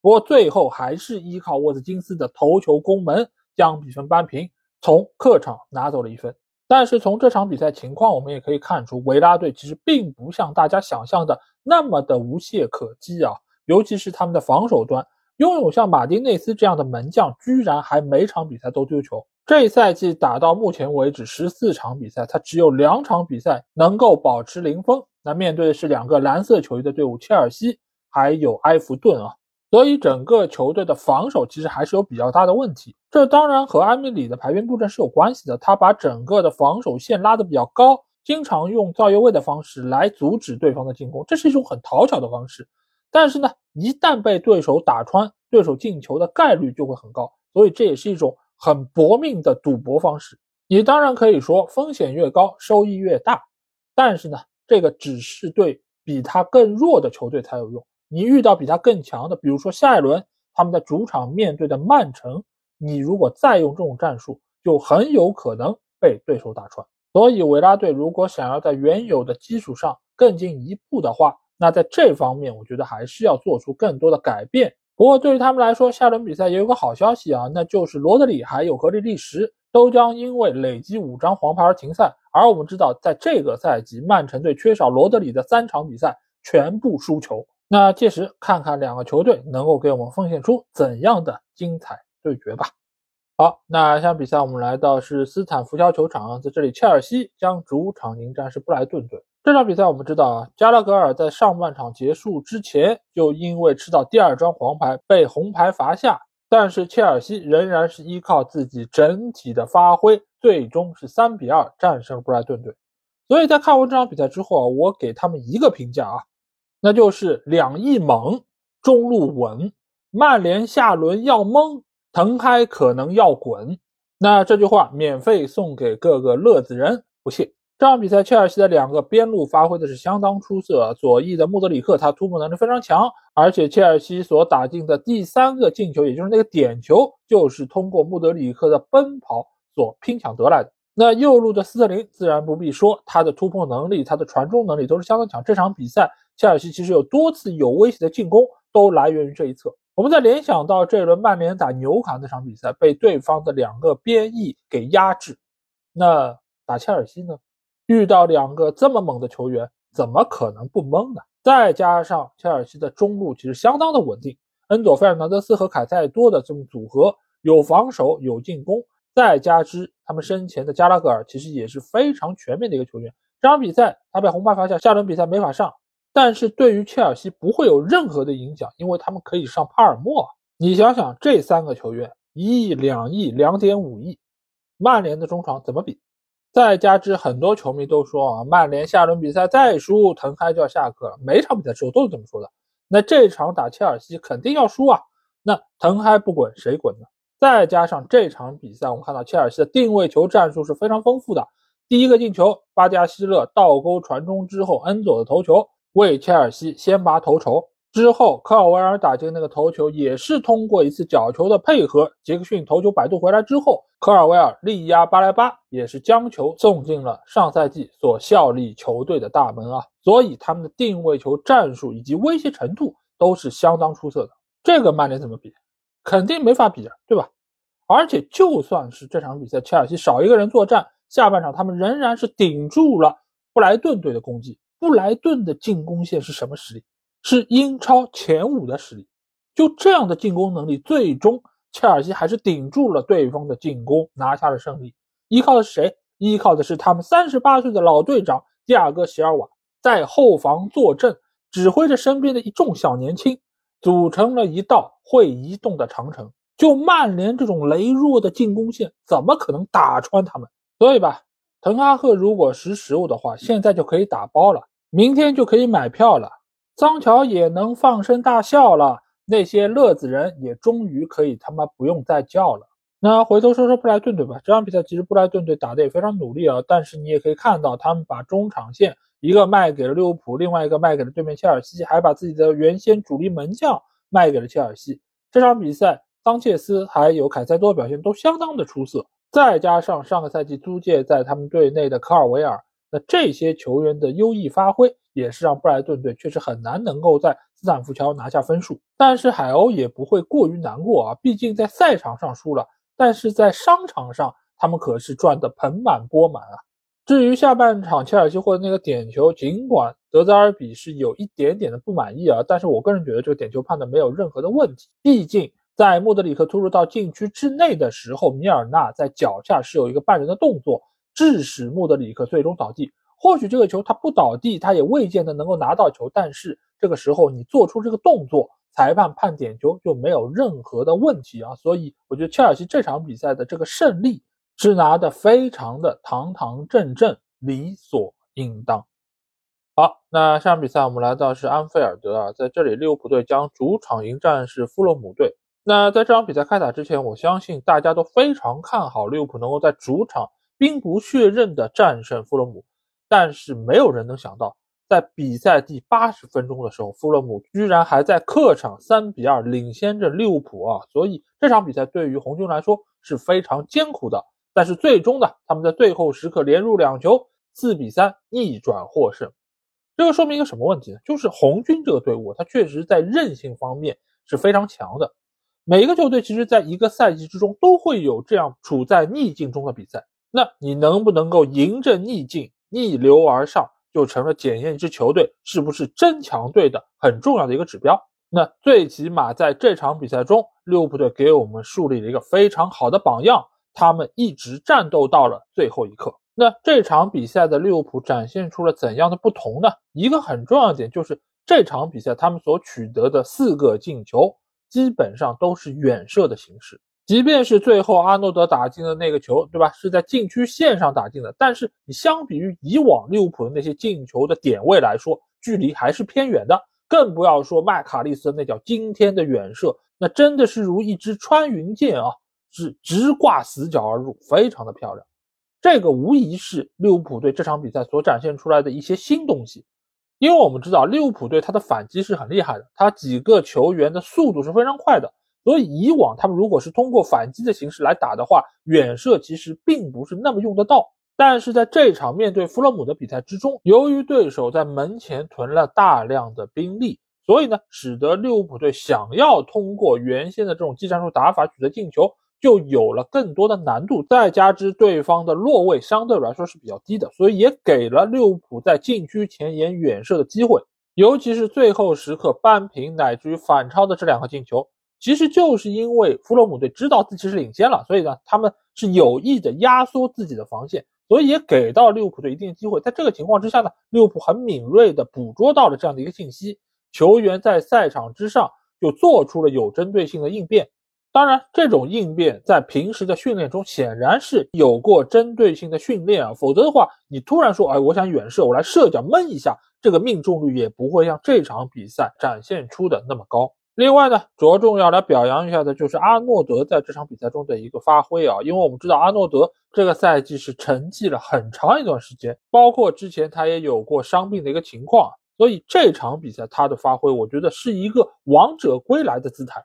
不过最后还是依靠沃特金斯的头球攻门将比分扳平，从客场拿走了一分。但是从这场比赛情况，我们也可以看出，维拉队其实并不像大家想象的那么的无懈可击啊！尤其是他们的防守端，拥有像马丁内斯这样的门将，居然还每场比赛都丢球。这赛季打到目前为止十四场比赛，他只有两场比赛能够保持零封。那面对的是两个蓝色球衣的队伍，切尔西还有埃弗顿啊。所以整个球队的防守其实还是有比较大的问题，这当然和埃米里的排兵布阵是有关系的。他把整个的防守线拉得比较高，经常用造越位的方式来阻止对方的进攻，这是一种很讨巧的方式。但是呢，一旦被对手打穿，对手进球的概率就会很高。所以这也是一种很搏命的赌博方式。你当然可以说风险越高，收益越大，但是呢，这个只是对比他更弱的球队才有用。你遇到比他更强的，比如说下一轮他们在主场面对的曼城，你如果再用这种战术，就很有可能被对手打穿。所以维拉队如果想要在原有的基础上更进一步的话，那在这方面我觉得还是要做出更多的改变。不过对于他们来说，下轮比赛也有个好消息啊，那就是罗德里还有格里利什都将因为累积五张黄牌而停赛。而我们知道，在这个赛季，曼城队缺少罗德里的三场比赛全部输球。那届时看看两个球队能够给我们奉献出怎样的精彩对决吧。好，那下场比赛我们来到是斯坦福桥球场，在这里，切尔西将主场迎战是布莱顿队。这场比赛我们知道啊，加拉格尔在上半场结束之前就因为吃到第二张黄牌被红牌罚下，但是切尔西仍然是依靠自己整体的发挥，最终是三比二战胜布莱顿队。所以在看完这场比赛之后啊，我给他们一个评价啊，那就是两翼猛，中路稳，曼联下轮要懵，滕哈可能要滚。那这句话免费送给各个乐子人，不谢。这场比赛，切尔西的两个边路发挥的是相当出色。左翼的穆德里克，他突破能力非常强，而且切尔西所打进的第三个进球，也就是那个点球，就是通过穆德里克的奔跑所拼抢得来的。那右路的斯特林自然不必说，他的突破能力、他的传中能力都是相当强。这场比赛，切尔西其实有多次有威胁的进攻，都来源于这一侧。我们再联想到这一轮曼联打纽卡那场比赛，被对方的两个边翼给压制，那打切尔西呢？遇到两个这么猛的球员，怎么可能不懵呢？再加上切尔西的中路其实相当的稳定，恩佐·费尔南德斯和凯塞多的这种组合，有防守有进攻，再加之他们身前的加拉格尔其实也是非常全面的一个球员。这场比赛他被红牌罚下，下轮比赛没法上，但是对于切尔西不会有任何的影响，因为他们可以上帕尔默。你想想，这三个球员一亿、两亿、两点五亿，曼联的中场怎么比？再加之很多球迷都说啊，曼联下轮比赛再输，滕哈就要下课了。每场比赛之后都是这么说的。那这场打切尔西肯定要输啊。那滕哈不滚谁滚呢？再加上这场比赛，我们看到切尔西的定位球战术是非常丰富的。第一个进球，巴加希勒倒钩传中之后，恩佐的头球为切尔西先拔头筹。之后，科尔维尔打进那个头球，也是通过一次角球的配合。杰克逊头球摆渡回来之后，科尔维尔力压巴莱巴，也是将球送进了上赛季所效力球队的大门啊！所以他们的定位球战术以及威胁程度都是相当出色的。这个曼联怎么比？肯定没法比啊，对吧？而且就算是这场比赛切尔西少一个人作战，下半场他们仍然是顶住了布莱顿队的攻击。布莱顿的进攻线是什么实力？是英超前五的实力，就这样的进攻能力，最终切尔西还是顶住了对方的进攻，拿下了胜利。依靠的是谁？依靠的是他们三十八岁的老队长蒂亚戈·席尔瓦在后防坐镇，指挥着身边的一众小年轻，组成了一道会移动的长城。就曼联这种羸弱的进攻线，怎么可能打穿他们？所以吧，滕哈赫如果识时务的话，现在就可以打包了，明天就可以买票了。桑乔也能放声大笑了，那些乐子人也终于可以他妈不用再叫了。那回头说说布莱顿队吧，这场比赛其实布莱顿队打的也非常努力啊，但是你也可以看到，他们把中场线一个卖给了利物浦，另外一个卖给了对面切尔西，还把自己的原先主力门将卖给了切尔西。这场比赛，桑切斯还有凯塞多表现都相当的出色，再加上上个赛季租借在他们队内的科尔维尔，那这些球员的优异发挥。也是让布莱顿队确实很难能够在斯坦福桥拿下分数，但是海鸥也不会过于难过啊，毕竟在赛场上输了，但是在商场上他们可是赚得盆满钵满啊。至于下半场切尔西获得那个点球，尽管德泽尔比是有一点点的不满意啊，但是我个人觉得这个点球判的没有任何的问题，毕竟在莫德里克突入到禁区之内的时候，米尔纳在脚下是有一个绊人的动作，致使莫德里克最终倒地。或许这个球他不倒地，他也未见得能够拿到球。但是这个时候你做出这个动作，裁判判点球就没有任何的问题啊。所以我觉得切尔西这场比赛的这个胜利是拿的非常的堂堂正正、理所应当。好，那下场比赛我们来到是安菲尔德啊，在这里利物浦队将主场迎战是富勒姆队。那在这场比赛开打之前，我相信大家都非常看好利物浦能够在主场兵不血刃的战胜富勒姆。但是没有人能想到，在比赛第八十分钟的时候，富勒姆居然还在客场三比二领先着利物浦啊！所以这场比赛对于红军来说是非常艰苦的。但是最终呢，他们在最后时刻连入两球，四比三逆转获胜。这个说明一个什么问题呢？就是红军这个队伍，它确实在韧性方面是非常强的。每一个球队其实在一个赛季之中都会有这样处在逆境中的比赛，那你能不能够迎着逆境逆流而上，就成了检验一支球队是不是真强队的很重要的一个指标。那最起码在这场比赛中，利物浦队给我们树立了一个非常好的榜样，他们一直战斗到了最后一刻。那这场比赛的利物浦展现出了怎样的不同呢？一个很重要的点就是这场比赛他们所取得的四个进球。基本上都是远射的形式，即便是最后阿诺德打进的那个球，对吧？是在禁区线上打进的，但是你相比于以往利物浦的那些进球的点位来说，距离还是偏远的。更不要说麦卡利斯那脚惊天的远射，那真的是如一支穿云箭啊，是直挂死角而入，非常的漂亮。这个无疑是利物浦队这场比赛所展现出来的一些新东西。因为我们知道利物浦队他的反击是很厉害的，他几个球员的速度是非常快的，所以以往他们如果是通过反击的形式来打的话，远射其实并不是那么用得到。但是在这场面对弗洛姆的比赛之中，由于对手在门前囤了大量的兵力，所以呢，使得利物浦队想要通过原先的这种技战术打法取得进球。就有了更多的难度，再加之对方的落位相对来说是比较低的，所以也给了利物浦在禁区前沿远射的机会。尤其是最后时刻扳平乃至于反超的这两个进球，其实就是因为弗洛姆队知道自己是领先了，所以呢，他们是有意的压缩自己的防线，所以也给到利物浦队一定的机会。在这个情况之下呢，利物浦很敏锐的捕捉到了这样的一个信息，球员在赛场之上就做出了有针对性的应变。当然，这种应变在平时的训练中显然是有过针对性的训练啊，否则的话，你突然说，哎，我想远射，我来射脚闷一下，这个命中率也不会像这场比赛展现出的那么高。另外呢，着重要来表扬一下的就是阿诺德在这场比赛中的一个发挥啊，因为我们知道阿诺德这个赛季是沉寂了很长一段时间，包括之前他也有过伤病的一个情况，所以这场比赛他的发挥，我觉得是一个王者归来的姿态。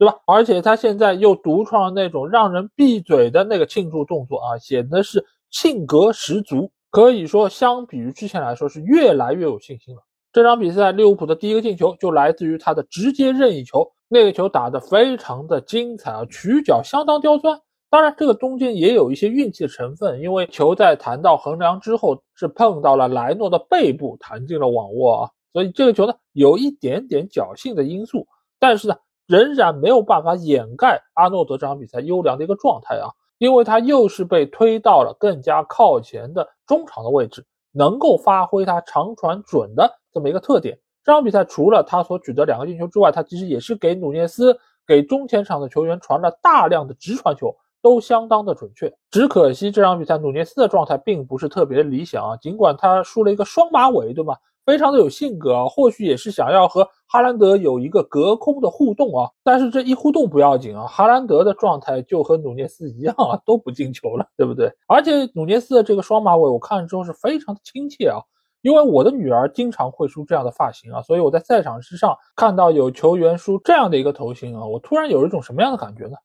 对吧？而且他现在又独创了那种让人闭嘴的那个庆祝动作啊，显得是性格十足。可以说，相比于之前来说，是越来越有信心了。这场比赛，利物浦的第一个进球就来自于他的直接任意球，那个球打得非常的精彩啊，曲角相当刁钻。当然，这个中间也有一些运气的成分，因为球在弹到横梁之后是碰到了莱诺的背部，弹进了网窝啊，所以这个球呢有一点点侥幸的因素。但是呢。仍然没有办法掩盖阿诺德这场比赛优良的一个状态啊，因为他又是被推到了更加靠前的中场的位置，能够发挥他长传准的这么一个特点。这场比赛除了他所取得两个进球之外，他其实也是给努涅斯、给中前场的球员传了大量的直传球，都相当的准确。只可惜这场比赛努涅斯的状态并不是特别的理想啊，尽管他输了一个双马尾，对吗？非常的有性格啊，或许也是想要和哈兰德有一个隔空的互动啊。但是这一互动不要紧啊，哈兰德的状态就和努涅斯一样啊，都不进球了，对不对？而且努涅斯的这个双马尾，我看了之后是非常的亲切啊，因为我的女儿经常会梳这样的发型啊，所以我在赛场之上看到有球员梳这样的一个头型啊，我突然有一种什么样的感觉呢？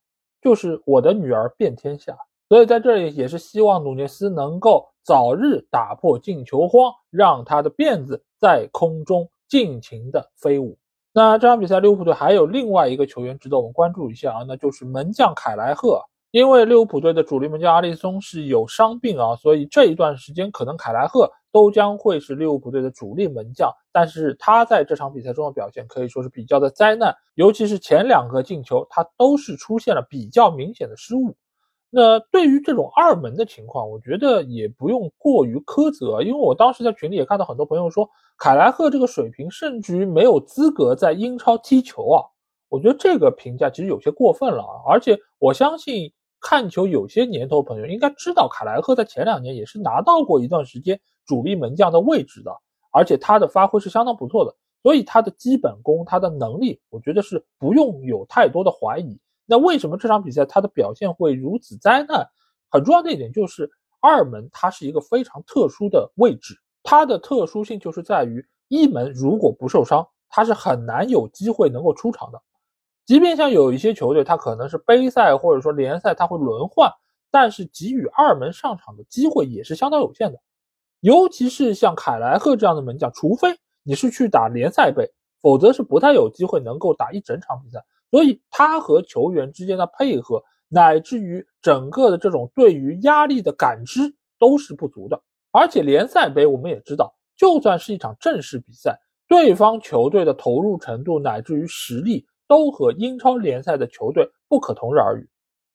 就是我的女儿遍天下。所以在这里也是希望努涅斯能够早日打破进球荒，让他的辫子在空中尽情的飞舞。那这场比赛利物浦队还有另外一个球员值得我们关注一下啊，那就是门将凯莱赫。因为利物浦队的主力门将阿利松是有伤病啊，所以这一段时间可能凯莱赫都将会是利物浦队的主力门将。但是他在这场比赛中的表现可以说是比较的灾难，尤其是前两个进球，他都是出现了比较明显的失误。那对于这种二门的情况，我觉得也不用过于苛责，因为我当时在群里也看到很多朋友说，凯莱赫这个水平甚至于没有资格在英超踢球啊。我觉得这个评价其实有些过分了啊。而且我相信看球有些年头朋友应该知道，凯莱赫在前两年也是拿到过一段时间主力门将的位置的，而且他的发挥是相当不错的，所以他的基本功、他的能力，我觉得是不用有太多的怀疑。那为什么这场比赛他的表现会如此灾难？很重要的一点就是二门它是一个非常特殊的位置，它的特殊性就是在于一门如果不受伤，他是很难有机会能够出场的。即便像有一些球队，他可能是杯赛或者说联赛他会轮换，但是给予二门上场的机会也是相当有限的。尤其是像凯莱赫这样的门将，除非你是去打联赛杯，否则是不太有机会能够打一整场比赛。所以他和球员之间的配合，乃至于整个的这种对于压力的感知都是不足的。而且联赛杯我们也知道，就算是一场正式比赛，对方球队的投入程度乃至于实力都和英超联赛的球队不可同日而语。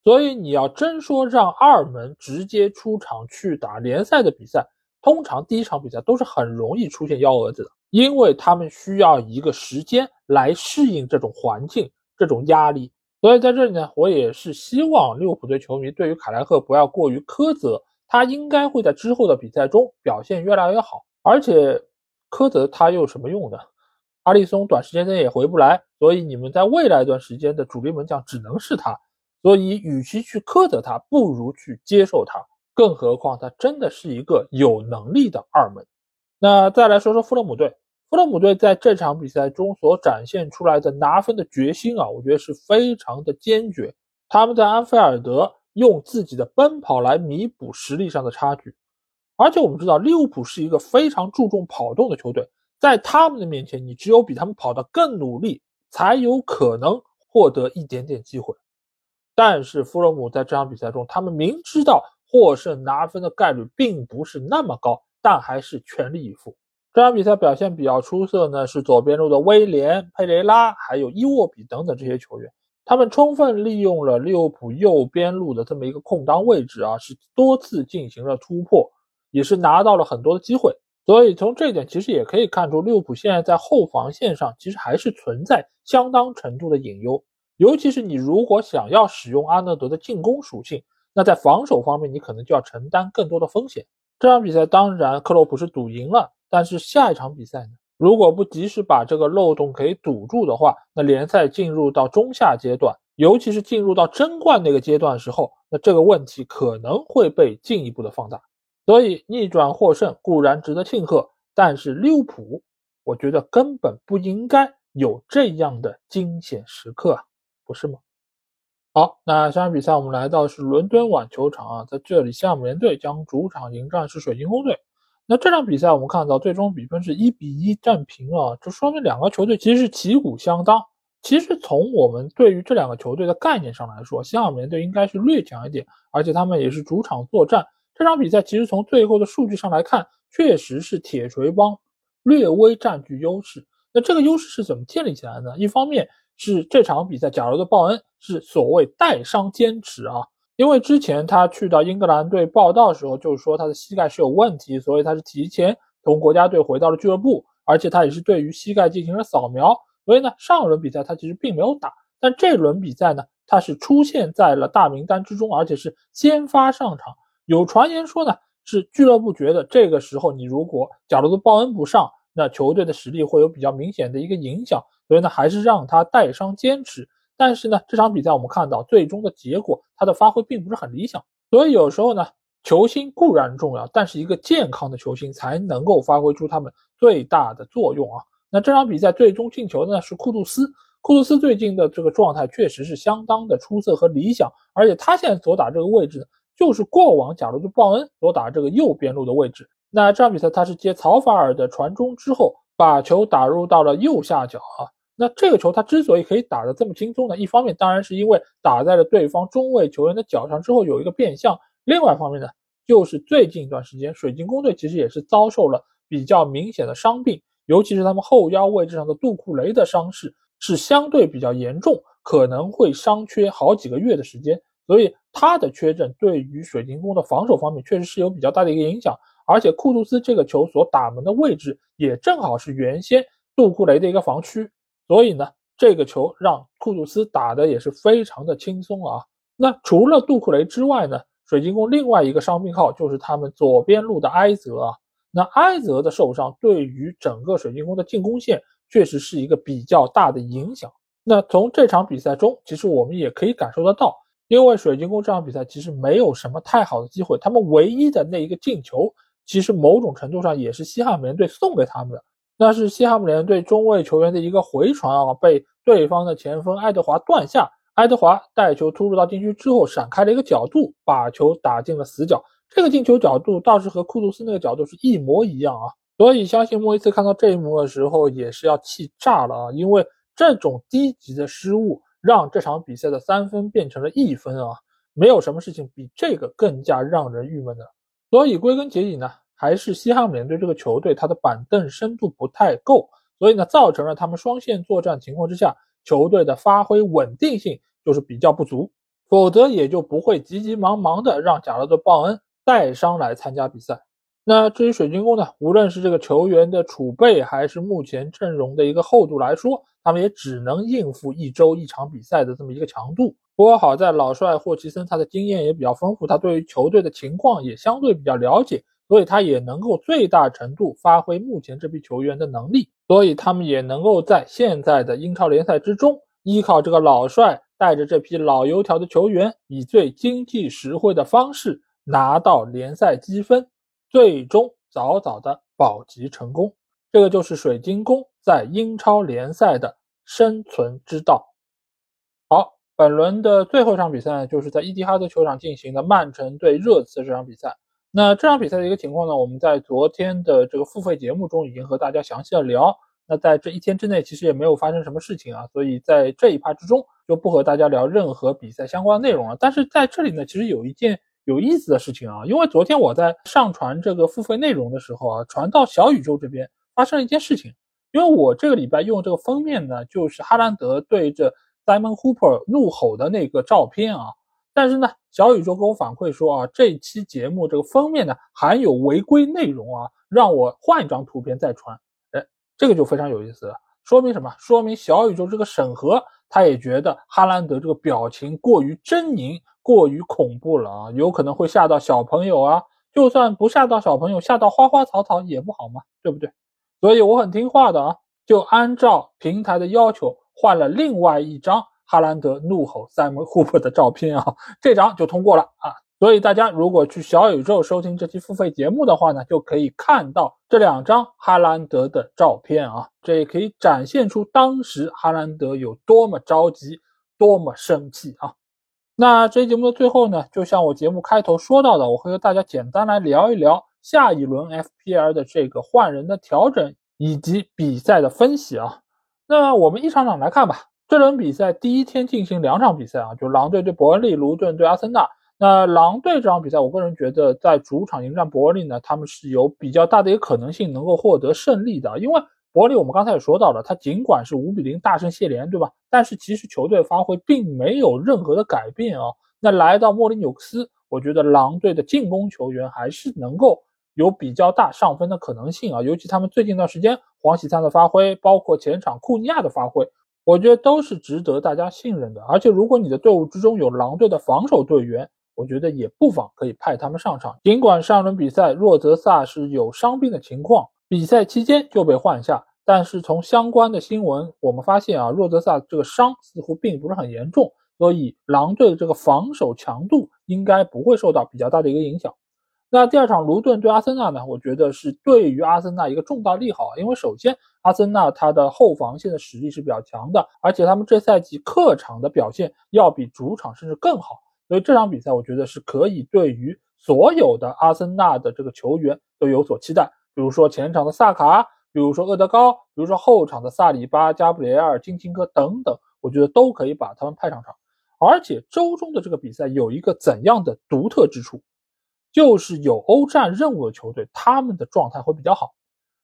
所以你要真说让二门直接出场去打联赛的比赛，通常第一场比赛都是很容易出现幺蛾子的，因为他们需要一个时间来适应这种环境。这种压力，所以在这里呢，我也是希望利物浦队球迷对于凯莱赫不要过于苛责，他应该会在之后的比赛中表现越来越好。而且苛责他又有什么用呢？阿利松短时间内也回不来，所以你们在未来一段时间的主力门将只能是他。所以与其去苛责他，不如去接受他。更何况他真的是一个有能力的二门。那再来说说富勒姆队。弗勒姆队在这场比赛中所展现出来的拿分的决心啊，我觉得是非常的坚决。他们在安菲尔德用自己的奔跑来弥补实力上的差距，而且我们知道利物浦是一个非常注重跑动的球队，在他们的面前，你只有比他们跑得更努力，才有可能获得一点点机会。但是弗勒姆在这场比赛中，他们明知道获胜拿分的概率并不是那么高，但还是全力以赴。这场比赛表现比较出色呢，是左边路的威廉、佩雷拉，还有伊沃比等等这些球员，他们充分利用了利物浦右边路的这么一个空当位置啊，是多次进行了突破，也是拿到了很多的机会。所以从这一点其实也可以看出，利物浦现在在后防线上其实还是存在相当程度的隐忧，尤其是你如果想要使用阿诺德的进攻属性，那在防守方面你可能就要承担更多的风险。这场比赛当然克洛普是赌赢了。但是下一场比赛呢，如果不及时把这个漏洞给堵住的话，那联赛进入到中下阶段，尤其是进入到争冠那个阶段时候，那这个问题可能会被进一步的放大。所以逆转获胜固然值得庆贺，但是利物浦，我觉得根本不应该有这样的惊险时刻，不是吗？好，那下场比赛我们来到是伦敦碗球场啊，在这里，西汉姆联队将主场迎战是水晶宫队。那这场比赛我们看到最终比分是一比一战平啊，就说明两个球队其实是旗鼓相当。其实从我们对于这两个球队的概念上来说，西汉姆联队应该是略强一点，而且他们也是主场作战。这场比赛其实从最后的数据上来看，确实是铁锤帮略微占据优势。那这个优势是怎么建立起来的呢？一方面是这场比赛，假如的鲍恩是所谓带伤坚持啊。因为之前他去到英格兰队报道的时候，就是说他的膝盖是有问题，所以他是提前从国家队回到了俱乐部，而且他也是对于膝盖进行了扫描。所以呢，上轮比赛他其实并没有打，但这轮比赛呢，他是出现在了大名单之中，而且是先发上场。有传言说呢，是俱乐部觉得这个时候你如果假如说鲍恩不上，那球队的实力会有比较明显的一个影响，所以呢，还是让他带伤坚持。但是呢，这场比赛我们看到最终的结果，他的发挥并不是很理想。所以有时候呢，球星固然重要，但是一个健康的球星才能够发挥出他们最大的作用啊。那这场比赛最终进球的呢是库杜斯，库杜斯最近的这个状态确实是相当的出色和理想，而且他现在所打这个位置呢，就是过往假如就鲍恩所打这个右边路的位置。那这场比赛他是接曹法尔的传中之后，把球打入到了右下角啊。那这个球他之所以可以打得这么轻松呢，一方面当然是因为打在了对方中卫球员的脚上之后有一个变向，另外一方面呢，就是最近一段时间水晶宫队其实也是遭受了比较明显的伤病，尤其是他们后腰位置上的杜库雷的伤势是相对比较严重，可能会伤缺好几个月的时间，所以他的缺阵对于水晶宫的防守方面确实是有比较大的一个影响，而且库杜斯这个球所打门的位置也正好是原先杜库雷的一个防区。所以呢，这个球让库杜斯打的也是非常的轻松啊。那除了杜库雷之外呢，水晶宫另外一个伤病号就是他们左边路的埃泽啊。那埃泽的受伤对于整个水晶宫的进攻线确实是一个比较大的影响。那从这场比赛中，其实我们也可以感受得到，因为水晶宫这场比赛其实没有什么太好的机会，他们唯一的那一个进球，其实某种程度上也是西汉姆联队送给他们的。那是西汉姆联队中卫球员的一个回传啊，被对方的前锋爱德华断下。爱德华带球突入到禁区之后，闪开了一个角度，把球打进了死角。这个进球角度倒是和库杜斯那个角度是一模一样啊。所以相信莫伊斯看到这一幕的时候也是要气炸了啊，因为这种低级的失误让这场比赛的三分变成了一分啊！没有什么事情比这个更加让人郁闷的。所以归根结底呢，还是西汉姆联队这个球队，他的板凳深度不太够，所以呢，造成了他们双线作战情况之下，球队的发挥稳定性就是比较不足。否则也就不会急急忙忙的让贾勒德·鲍恩带伤来参加比赛。那至于水晶宫呢，无论是这个球员的储备，还是目前阵容的一个厚度来说，他们也只能应付一周一场比赛的这么一个强度。不过好在老帅霍奇森他的经验也比较丰富，他对于球队的情况也相对比较了解，所以他也能够最大程度发挥目前这批球员的能力，所以他们也能够在现在的英超联赛之中，依靠这个老帅。带着这批老油条的球员，以最经济实惠的方式拿到联赛积分，最终早早的保级成功。这个就是水晶宫在英超联赛的生存之道。好，本轮的最后一场比赛就是在伊蒂哈德球场进行的曼城对热刺这场比赛。那这场比赛的一个情况呢，我们在昨天的这个付费节目中已经和大家详细的聊。那在这一天之内，其实也没有发生什么事情啊，所以在这一趴之中就不和大家聊任何比赛相关的内容了。但是在这里呢，其实有一件有意思的事情啊，因为昨天我在上传这个付费内容的时候啊，传到小宇宙这边发生了一件事情，因为我这个礼拜用这个封面呢，就是哈兰德对着 Simon Hooper 怒吼的那个照片啊，但是呢，小宇宙给我反馈说啊，这期节目这个封面呢含有违规内容啊，让我换一张图片再传。哎这个就非常有意思了，说明什么？说明小宇宙这个审核，他也觉得哈兰德这个表情过于狰狞，过于恐怖了啊，有可能会吓到小朋友啊。就算不吓到小朋友，吓到花花草草也不好嘛，对不对？所以我很听话的啊，就按照平台的要求换了另外一张哈兰德怒吼塞门库珀的照片啊，这张就通过了啊。所以大家如果去小宇宙收听这期付费节目的话呢，就可以看到这两张哈兰德的照片啊，这也可以展现出当时哈兰德有多么着急、多么生气啊。那这期节目的最后呢，就像我节目开头说到的，我会和大家简单来聊一聊下一轮 FPL 的这个换人的调整以及比赛的分析啊。那我们一场场来看吧。这轮比赛第一天进行两场比赛啊，就狼队对伯恩利，卢顿对阿森纳。那狼队这场比赛，我个人觉得在主场迎战伯恩利呢，他们是有比较大的一个可能性能够获得胜利的。因为伯恩利我们刚才也说到了，他尽管是五比零大胜谢联，对吧？但是其实球队发挥并没有任何的改变啊。那来到莫里纽克斯，我觉得狼队的进攻球员还是能够有比较大上分的可能性啊。尤其他们最近一段时间黄喜灿的发挥，包括前场库尼亚的发挥，我觉得都是值得大家信任的。而且如果你的队伍之中有狼队的防守队员，我觉得也不妨可以派他们上场。尽管上轮比赛若泽萨是有伤病的情况，比赛期间就被换下，但是从相关的新闻我们发现啊，若泽萨这个伤似乎并不是很严重，所以狼队的这个防守强度应该不会受到比较大的一个影响。那第二场卢顿对阿森纳呢？我觉得是对于阿森纳一个重大利好，因为首先阿森纳他的后防线的实力是比较强的，而且他们这赛季客场的表现要比主场甚至更好。所以这场比赛，我觉得是可以对于所有的阿森纳的这个球员都有所期待。比如说前场的萨卡，比如说厄德高，比如说后场的萨里巴、加布雷尔、金琴科等等，我觉得都可以把他们派上场。而且周中的这个比赛有一个怎样的独特之处，就是有欧战任务的球队，他们的状态会比较好，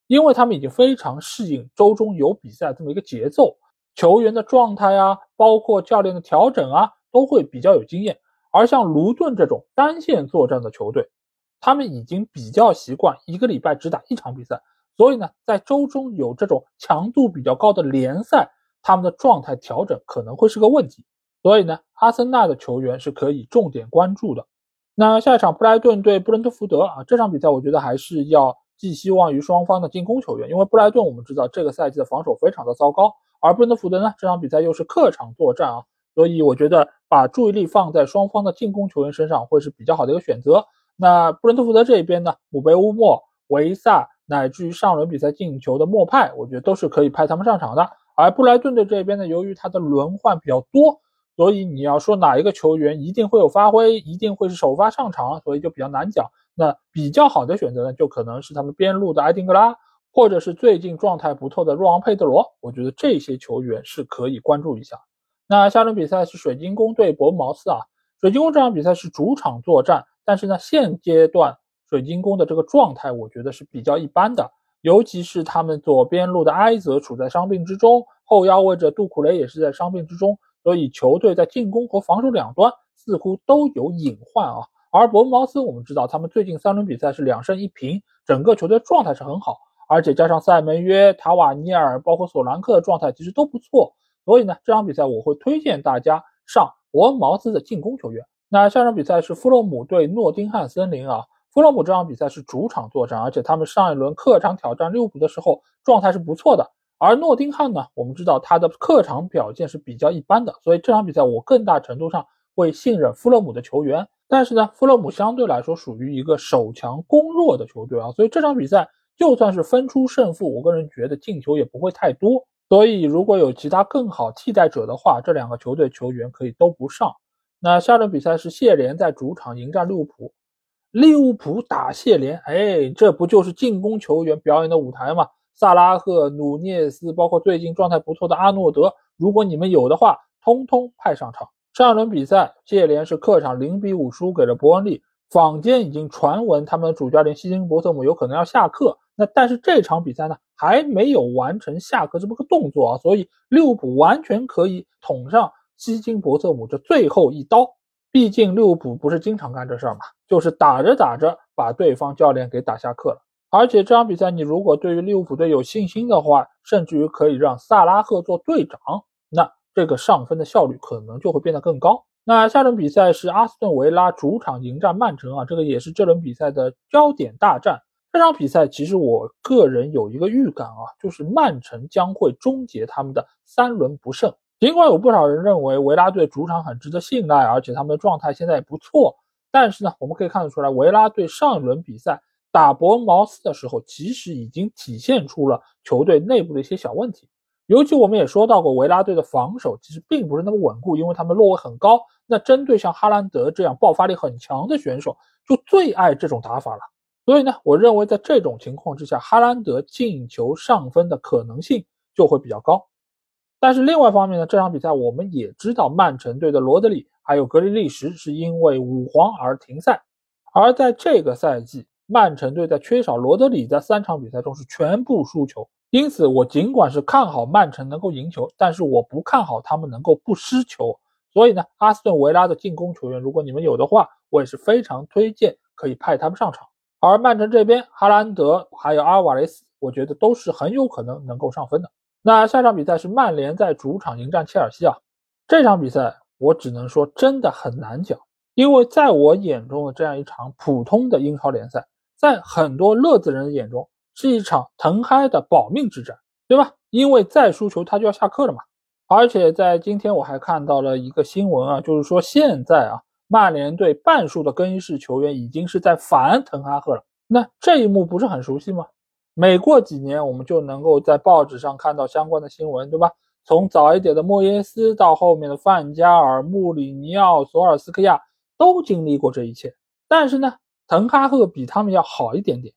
因为他们已经非常适应周中有比赛这么一个节奏，球员的状态啊，包括教练的调整啊，都会比较有经验。而像卢顿这种单线作战的球队，他们已经比较习惯一个礼拜只打一场比赛，所以呢，在周中有这种强度比较高的联赛，他们的状态调整可能会是个问题。所以呢，阿森纳的球员是可以重点关注的。那下一场布莱顿对布伦特福德啊，这场比赛我觉得还是要寄希望于双方的进攻球员，因为布莱顿我们知道这个赛季的防守非常的糟糕，而布伦特福德呢，这场比赛又是客场作战啊。所以我觉得把注意力放在双方的进攻球员身上会是比较好的一个选择。那布伦特福德这一边呢，姆贝乌莫、维萨，乃至于上轮比赛进球的莫派，我觉得都是可以派他们上场的。而布莱顿队这边呢，由于他的轮换比较多，所以你要说哪一个球员一定会有发挥，一定会是首发上场，所以就比较难讲。那比较好的选择呢，就可能是他们边路的埃丁格拉，或者是最近状态不错的若昂佩德罗。我觉得这些球员是可以关注一下。那下轮比赛是水晶宫对伯恩茅斯啊。水晶宫这场比赛是主场作战，但是呢，现阶段水晶宫的这个状态我觉得是比较一般的，尤其是他们左边路的埃泽处在伤病之中，后腰位置杜库雷也是在伤病之中，所以球队在进攻和防守两端似乎都有隐患啊。而伯恩茅斯我们知道，他们最近三轮比赛是两胜一平，整个球队状态是很好。而且加上塞门约、塔瓦尼尔，包括索兰克的状态其实都不错，所以呢，这场比赛我会推荐大家上伯恩茅斯的进攻球员。那下场比赛是弗洛姆对诺丁汉森林啊，弗洛姆这场比赛是主场作战，而且他们上一轮客场挑战利物浦的时候状态是不错的。而诺丁汉呢，我们知道他的客场表现是比较一般的，所以这场比赛我更大程度上会信任弗洛姆的球员。但是呢，弗洛姆相对来说属于一个守强攻弱的球队啊，所以这场比赛。就算是分出胜负，我个人觉得进球也不会太多。所以如果有其他更好替代者的话，这两个球队球员可以都不上。那下轮比赛是谢联在主场迎战利物浦，利物浦打谢联，哎，这不就是进攻球员表演的舞台吗？萨拉赫、努涅斯，包括最近状态不错的阿诺德，如果你们有的话，通通派上场。上一轮比赛，谢联是客场零比五输给了伯恩利，坊间已经传闻他们的主教练希金伯特姆有可能要下课。那但是这场比赛呢，还没有完成下课这么个动作啊，所以利物浦完全可以捅上希金伯特姆这最后一刀。毕竟利物浦不是经常干这事儿嘛，就是打着打着把对方教练给打下课了。而且这场比赛你如果对于利物浦队有信心的话，甚至于可以让萨拉赫做队长，那这个上分的效率可能就会变得更高。那下轮比赛是阿斯顿维拉主场迎战曼城啊，这个也是这轮比赛的焦点大战。这场比赛其实我个人有一个预感啊，就是曼城将会终结他们的三轮不胜。尽管有不少人认为维拉队主场很值得信赖，而且他们的状态现在也不错，但是呢，我们可以看得出来，维拉队上一轮比赛打伯恩茅斯的时候，其实已经体现出了球队内部的一些小问题。尤其我们也说到过，维拉队的防守其实并不是那么稳固，因为他们落位很高。那针对像哈兰德这样爆发力很强的选手，就最爱这种打法了。所以呢，我认为在这种情况之下，哈兰德进球上分的可能性就会比较高。但是另外一方面呢，这场比赛我们也知道，曼城队的罗德里还有格林利什是因为五黄而停赛。而在这个赛季，曼城队在缺少罗德里的三场比赛中是全部输球。因此，我尽管是看好曼城能够赢球，但是我不看好他们能够不失球。所以呢，阿斯顿维拉的进攻球员，如果你们有的话，我也是非常推荐可以派他们上场。而曼城这边，哈兰德还有阿尔瓦雷斯，我觉得都是很有可能能够上分的。那下场比赛是曼联在主场迎战切尔西啊，这场比赛我只能说真的很难讲，因为在我眼中的这样一场普通的英超联赛，在很多乐子人的眼中是一场滕哈的保命之战，对吧？因为再输球他就要下课了嘛。而且在今天我还看到了一个新闻啊，就是说现在啊。曼联队半数的更衣室球员已经是在反滕哈赫了，那这一幕不是很熟悉吗？每过几年，我们就能够在报纸上看到相关的新闻，对吧？从早一点的莫耶斯到后面的范加尔、穆里尼奥、索尔斯克亚，都经历过这一切。但是呢，滕哈赫比他们要好一点点，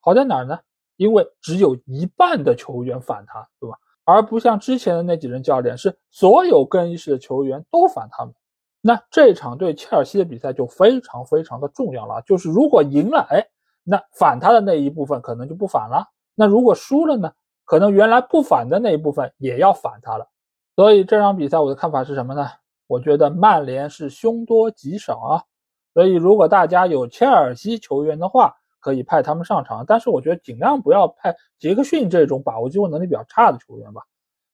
好在哪儿呢？因为只有一半的球员反他，对吧？而不像之前的那几任教练，是所有更衣室的球员都反他们。那这场对切尔西的比赛就非常非常的重要了，就是如果赢了，哎，那反他的那一部分可能就不反了；那如果输了呢，可能原来不反的那一部分也要反他了。所以这场比赛我的看法是什么呢？我觉得曼联是凶多吉少啊。所以如果大家有切尔西球员的话，可以派他们上场，但是我觉得尽量不要派杰克逊这种把握机会能力比较差的球员吧，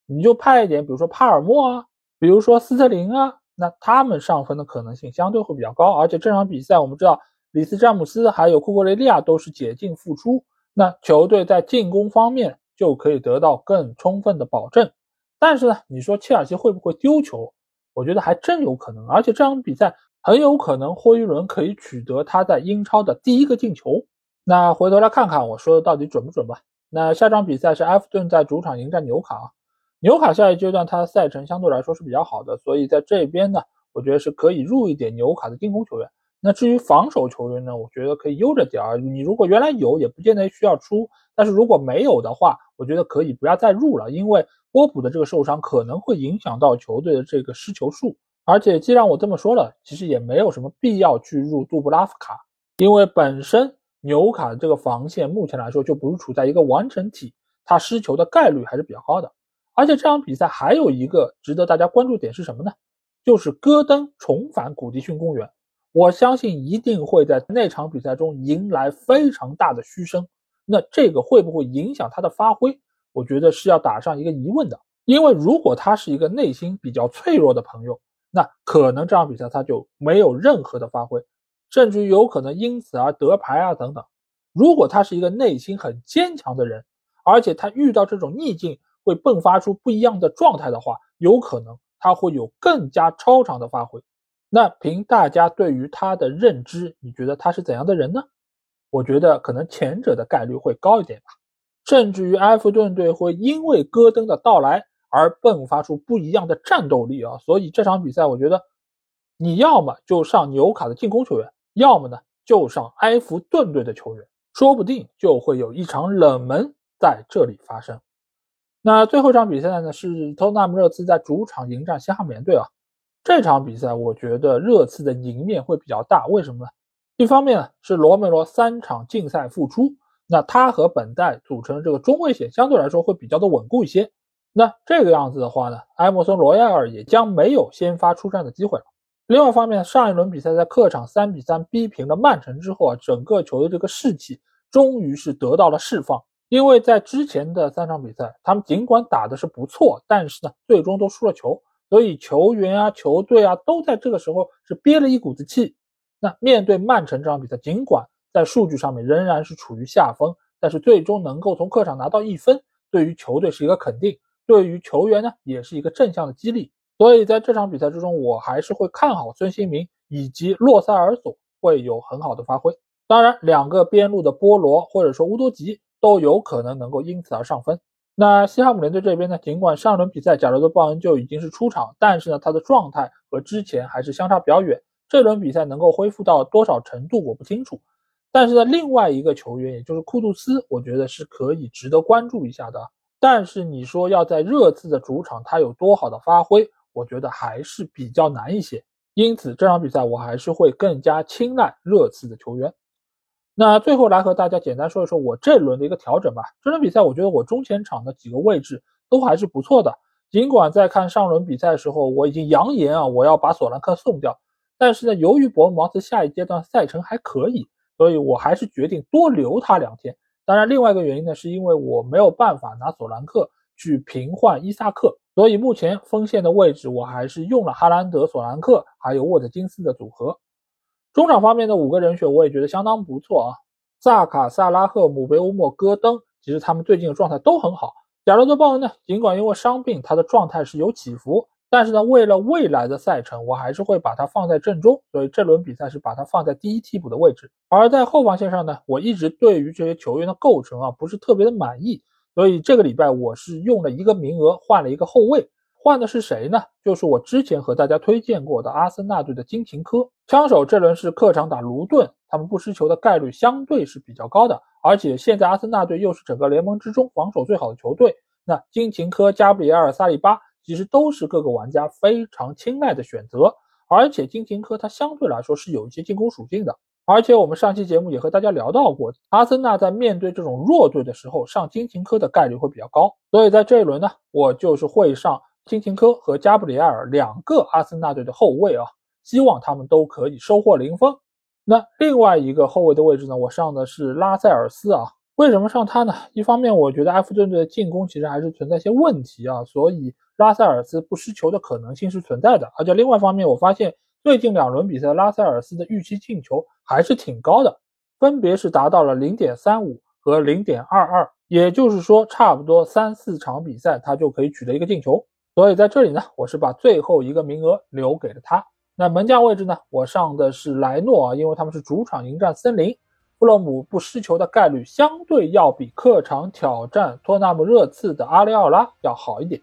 你就派一点，比如说帕尔默啊，比如说斯特林啊。那他们上分的可能性相对会比较高，而且这场比赛我们知道，里斯詹姆斯还有库克雷利亚都是解禁复出，那球队在进攻方面就可以得到更充分的保证。但是呢，你说切尔西会不会丢球？我觉得还真有可能，而且这场比赛很有可能霍伊伦可以取得他在英超的第一个进球。那回头来看看我说的到底准不准吧。那下场比赛是埃弗顿在主场迎战纽卡。纽卡下一阶段，他的赛程相对来说是比较好的，所以在这边呢，我觉得是可以入一点纽卡的进攻球员。那至于防守球员呢，我觉得可以悠着点儿。你如果原来有，也不见得需要出；但是如果没有的话，我觉得可以不要再入了，因为波普的这个受伤可能会影响到球队的这个失球数。而且既然我这么说了，其实也没有什么必要去入杜布拉夫卡，因为本身纽卡这个防线目前来说就不是处在一个完整体，他失球的概率还是比较高的。而且这场比赛还有一个值得大家关注点是什么呢？就是戈登重返古迪逊公园，我相信一定会在那场比赛中迎来非常大的嘘声。那这个会不会影响他的发挥？我觉得是要打上一个疑问的。因为如果他是一个内心比较脆弱的朋友，那可能这场比赛他就没有任何的发挥，甚至于有可能因此而得牌啊等等。如果他是一个内心很坚强的人，而且他遇到这种逆境会迸发出不一样的状态的话，有可能。他会有更加超常的发挥。那凭大家对于他的认知，你觉得他是怎样的人呢？我觉得可能前者的概率会高一点吧。甚至于埃弗顿队会因为戈登的到来而迸发出不一样的战斗力啊！所以这场比赛，我觉得你要么就上纽卡的进攻球员，要么呢就上埃弗顿队的球员，说不定就会有一场冷门在这里发生。那最后一场比赛呢，是托纳姆热刺在主场迎战西汉姆联队啊。这场比赛我觉得热刺的赢面会比较大，为什么呢？一方面呢是罗梅罗三场竞赛复出，那他和本代组成的这个中卫线相对来说会比较的稳固一些。那这个样子的话呢，埃默森罗亚尔也将没有先发出战的机会了。另外一方面，上一轮比赛在客场三比三逼平了曼城之后啊，整个球队这个士气终于是得到了释放。因为在之前的三场比赛，他们尽管打的是不错，但是呢，最终都输了球，所以球员啊、球队啊都在这个时候是憋了一股子气。那面对曼城这场比赛，尽管在数据上面仍然是处于下风，但是最终能够从客场拿到一分，对于球队是一个肯定，对于球员呢也是一个正向的激励。所以在这场比赛之中，我还是会看好孙兴民以及洛塞尔索会有很好的发挥。当然，两个边路的波罗或者说乌多吉。都有可能能够因此而上分。那西汉姆联队这边呢？尽管上轮比赛贾罗德·鲍恩就已经是出场，但是呢，他的状态和之前还是相差比较远。这轮比赛能够恢复到多少程度，我不清楚。但是呢，另外一个球员，也就是库杜斯，我觉得是可以值得关注一下的。但是你说要在热刺的主场他有多好的发挥，我觉得还是比较难一些。因此这场比赛我还是会更加青睐热刺的球员。那最后来和大家简单说一说我这轮的一个调整吧。这场比赛我觉得我中前场的几个位置都还是不错的。尽管在看上轮比赛的时候，我已经扬言啊我要把索兰克送掉，但是呢，由于伯恩茅斯下一阶段赛程还可以，所以我还是决定多留他两天。当然，另外一个原因呢，是因为我没有办法拿索兰克去平换伊萨克，所以目前锋线的位置我还是用了哈兰德、索兰克还有沃特金斯的组合。中场方面的五个人选，我也觉得相当不错啊。萨卡、萨拉赫、姆贝乌莫、戈登，其实他们最近的状态都很好。贾罗德·鲍恩呢，尽管因为伤病，他的状态是有起伏，但是呢，为了未来的赛程，我还是会把他放在正中。所以这轮比赛是把他放在第一替补的位置。而在后防线上呢，我一直对于这些球员的构成啊，不是特别的满意，所以这个礼拜我是用了一个名额换了一个后卫。换的是谁呢？就是我之前和大家推荐过的阿森纳队的金琴科枪手。这轮是客场打卢顿，他们不失球的概率相对是比较高的。而且现在阿森纳队又是整个联盟之中防守最好的球队，那金琴科、加布里埃尔、萨利巴其实都是各个玩家非常青睐的选择。而且金琴科他相对来说是有一些进攻属性的。而且我们上期节目也和大家聊到过，阿森纳在面对这种弱队的时候上金琴科的概率会比较高。所以在这一轮呢，我就是会上。金琴科和加布里埃尔两个阿森纳队的后卫啊，希望他们都可以收获零分。那另外一个后卫的位置呢，我上的是拉塞尔斯啊。为什么上他呢？一方面，我觉得埃弗顿队的进攻其实还是存在一些问题啊，所以拉塞尔斯不失球的可能性是存在的。而且另外一方面，我发现最近两轮比赛拉塞尔斯的预期进球还是挺高的，分别是达到了零点三五和零点二二，也就是说，差不多三四场比赛他就可以取得一个进球。所以在这里呢，我是把最后一个名额留给了他。那门将位置呢，我上的是莱诺啊，因为他们是主场迎战森林，布洛姆不失球的概率相对要比客场挑战托纳姆热刺的阿里奥拉要好一点，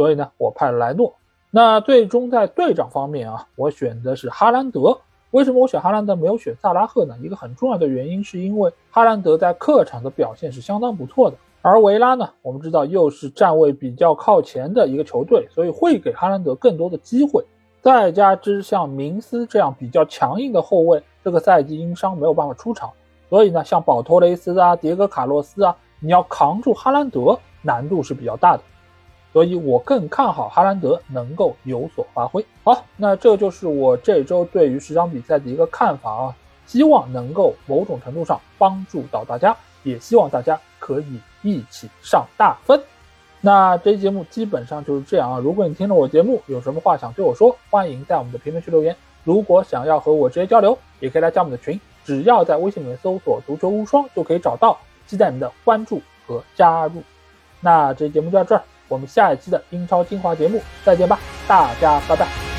所以呢，我派了莱诺。那最终在队长方面啊，我选的是哈兰德。为什么我选哈兰德没有选萨拉赫呢？一个很重要的原因是因为哈兰德在客场的表现是相当不错的。而维拉呢，我们知道又是站位比较靠前的一个球队，所以会给哈兰德更多的机会。再加之像明斯这样比较强硬的后卫，这个赛季因伤没有办法出场，所以呢，像保托雷斯啊、迭戈卡洛斯啊，你要扛住哈兰德难度是比较大的。所以我更看好哈兰德能够有所发挥。好，那这就是我这周对于十场比赛的一个看法啊，希望能够某种程度上帮助到大家，也希望大家可以一起上大分。那这期节目基本上就是这样啊。如果你听了我节目有什么话想对我说，欢迎在我们的评论区留言。如果想要和我直接交流，也可以来加我们的群，只要在微信里面搜索“足球无双”就可以找到。期待你们的关注和加入。那这期节目就到这儿。我们下一期的英超精华节目再见吧，大家拜拜。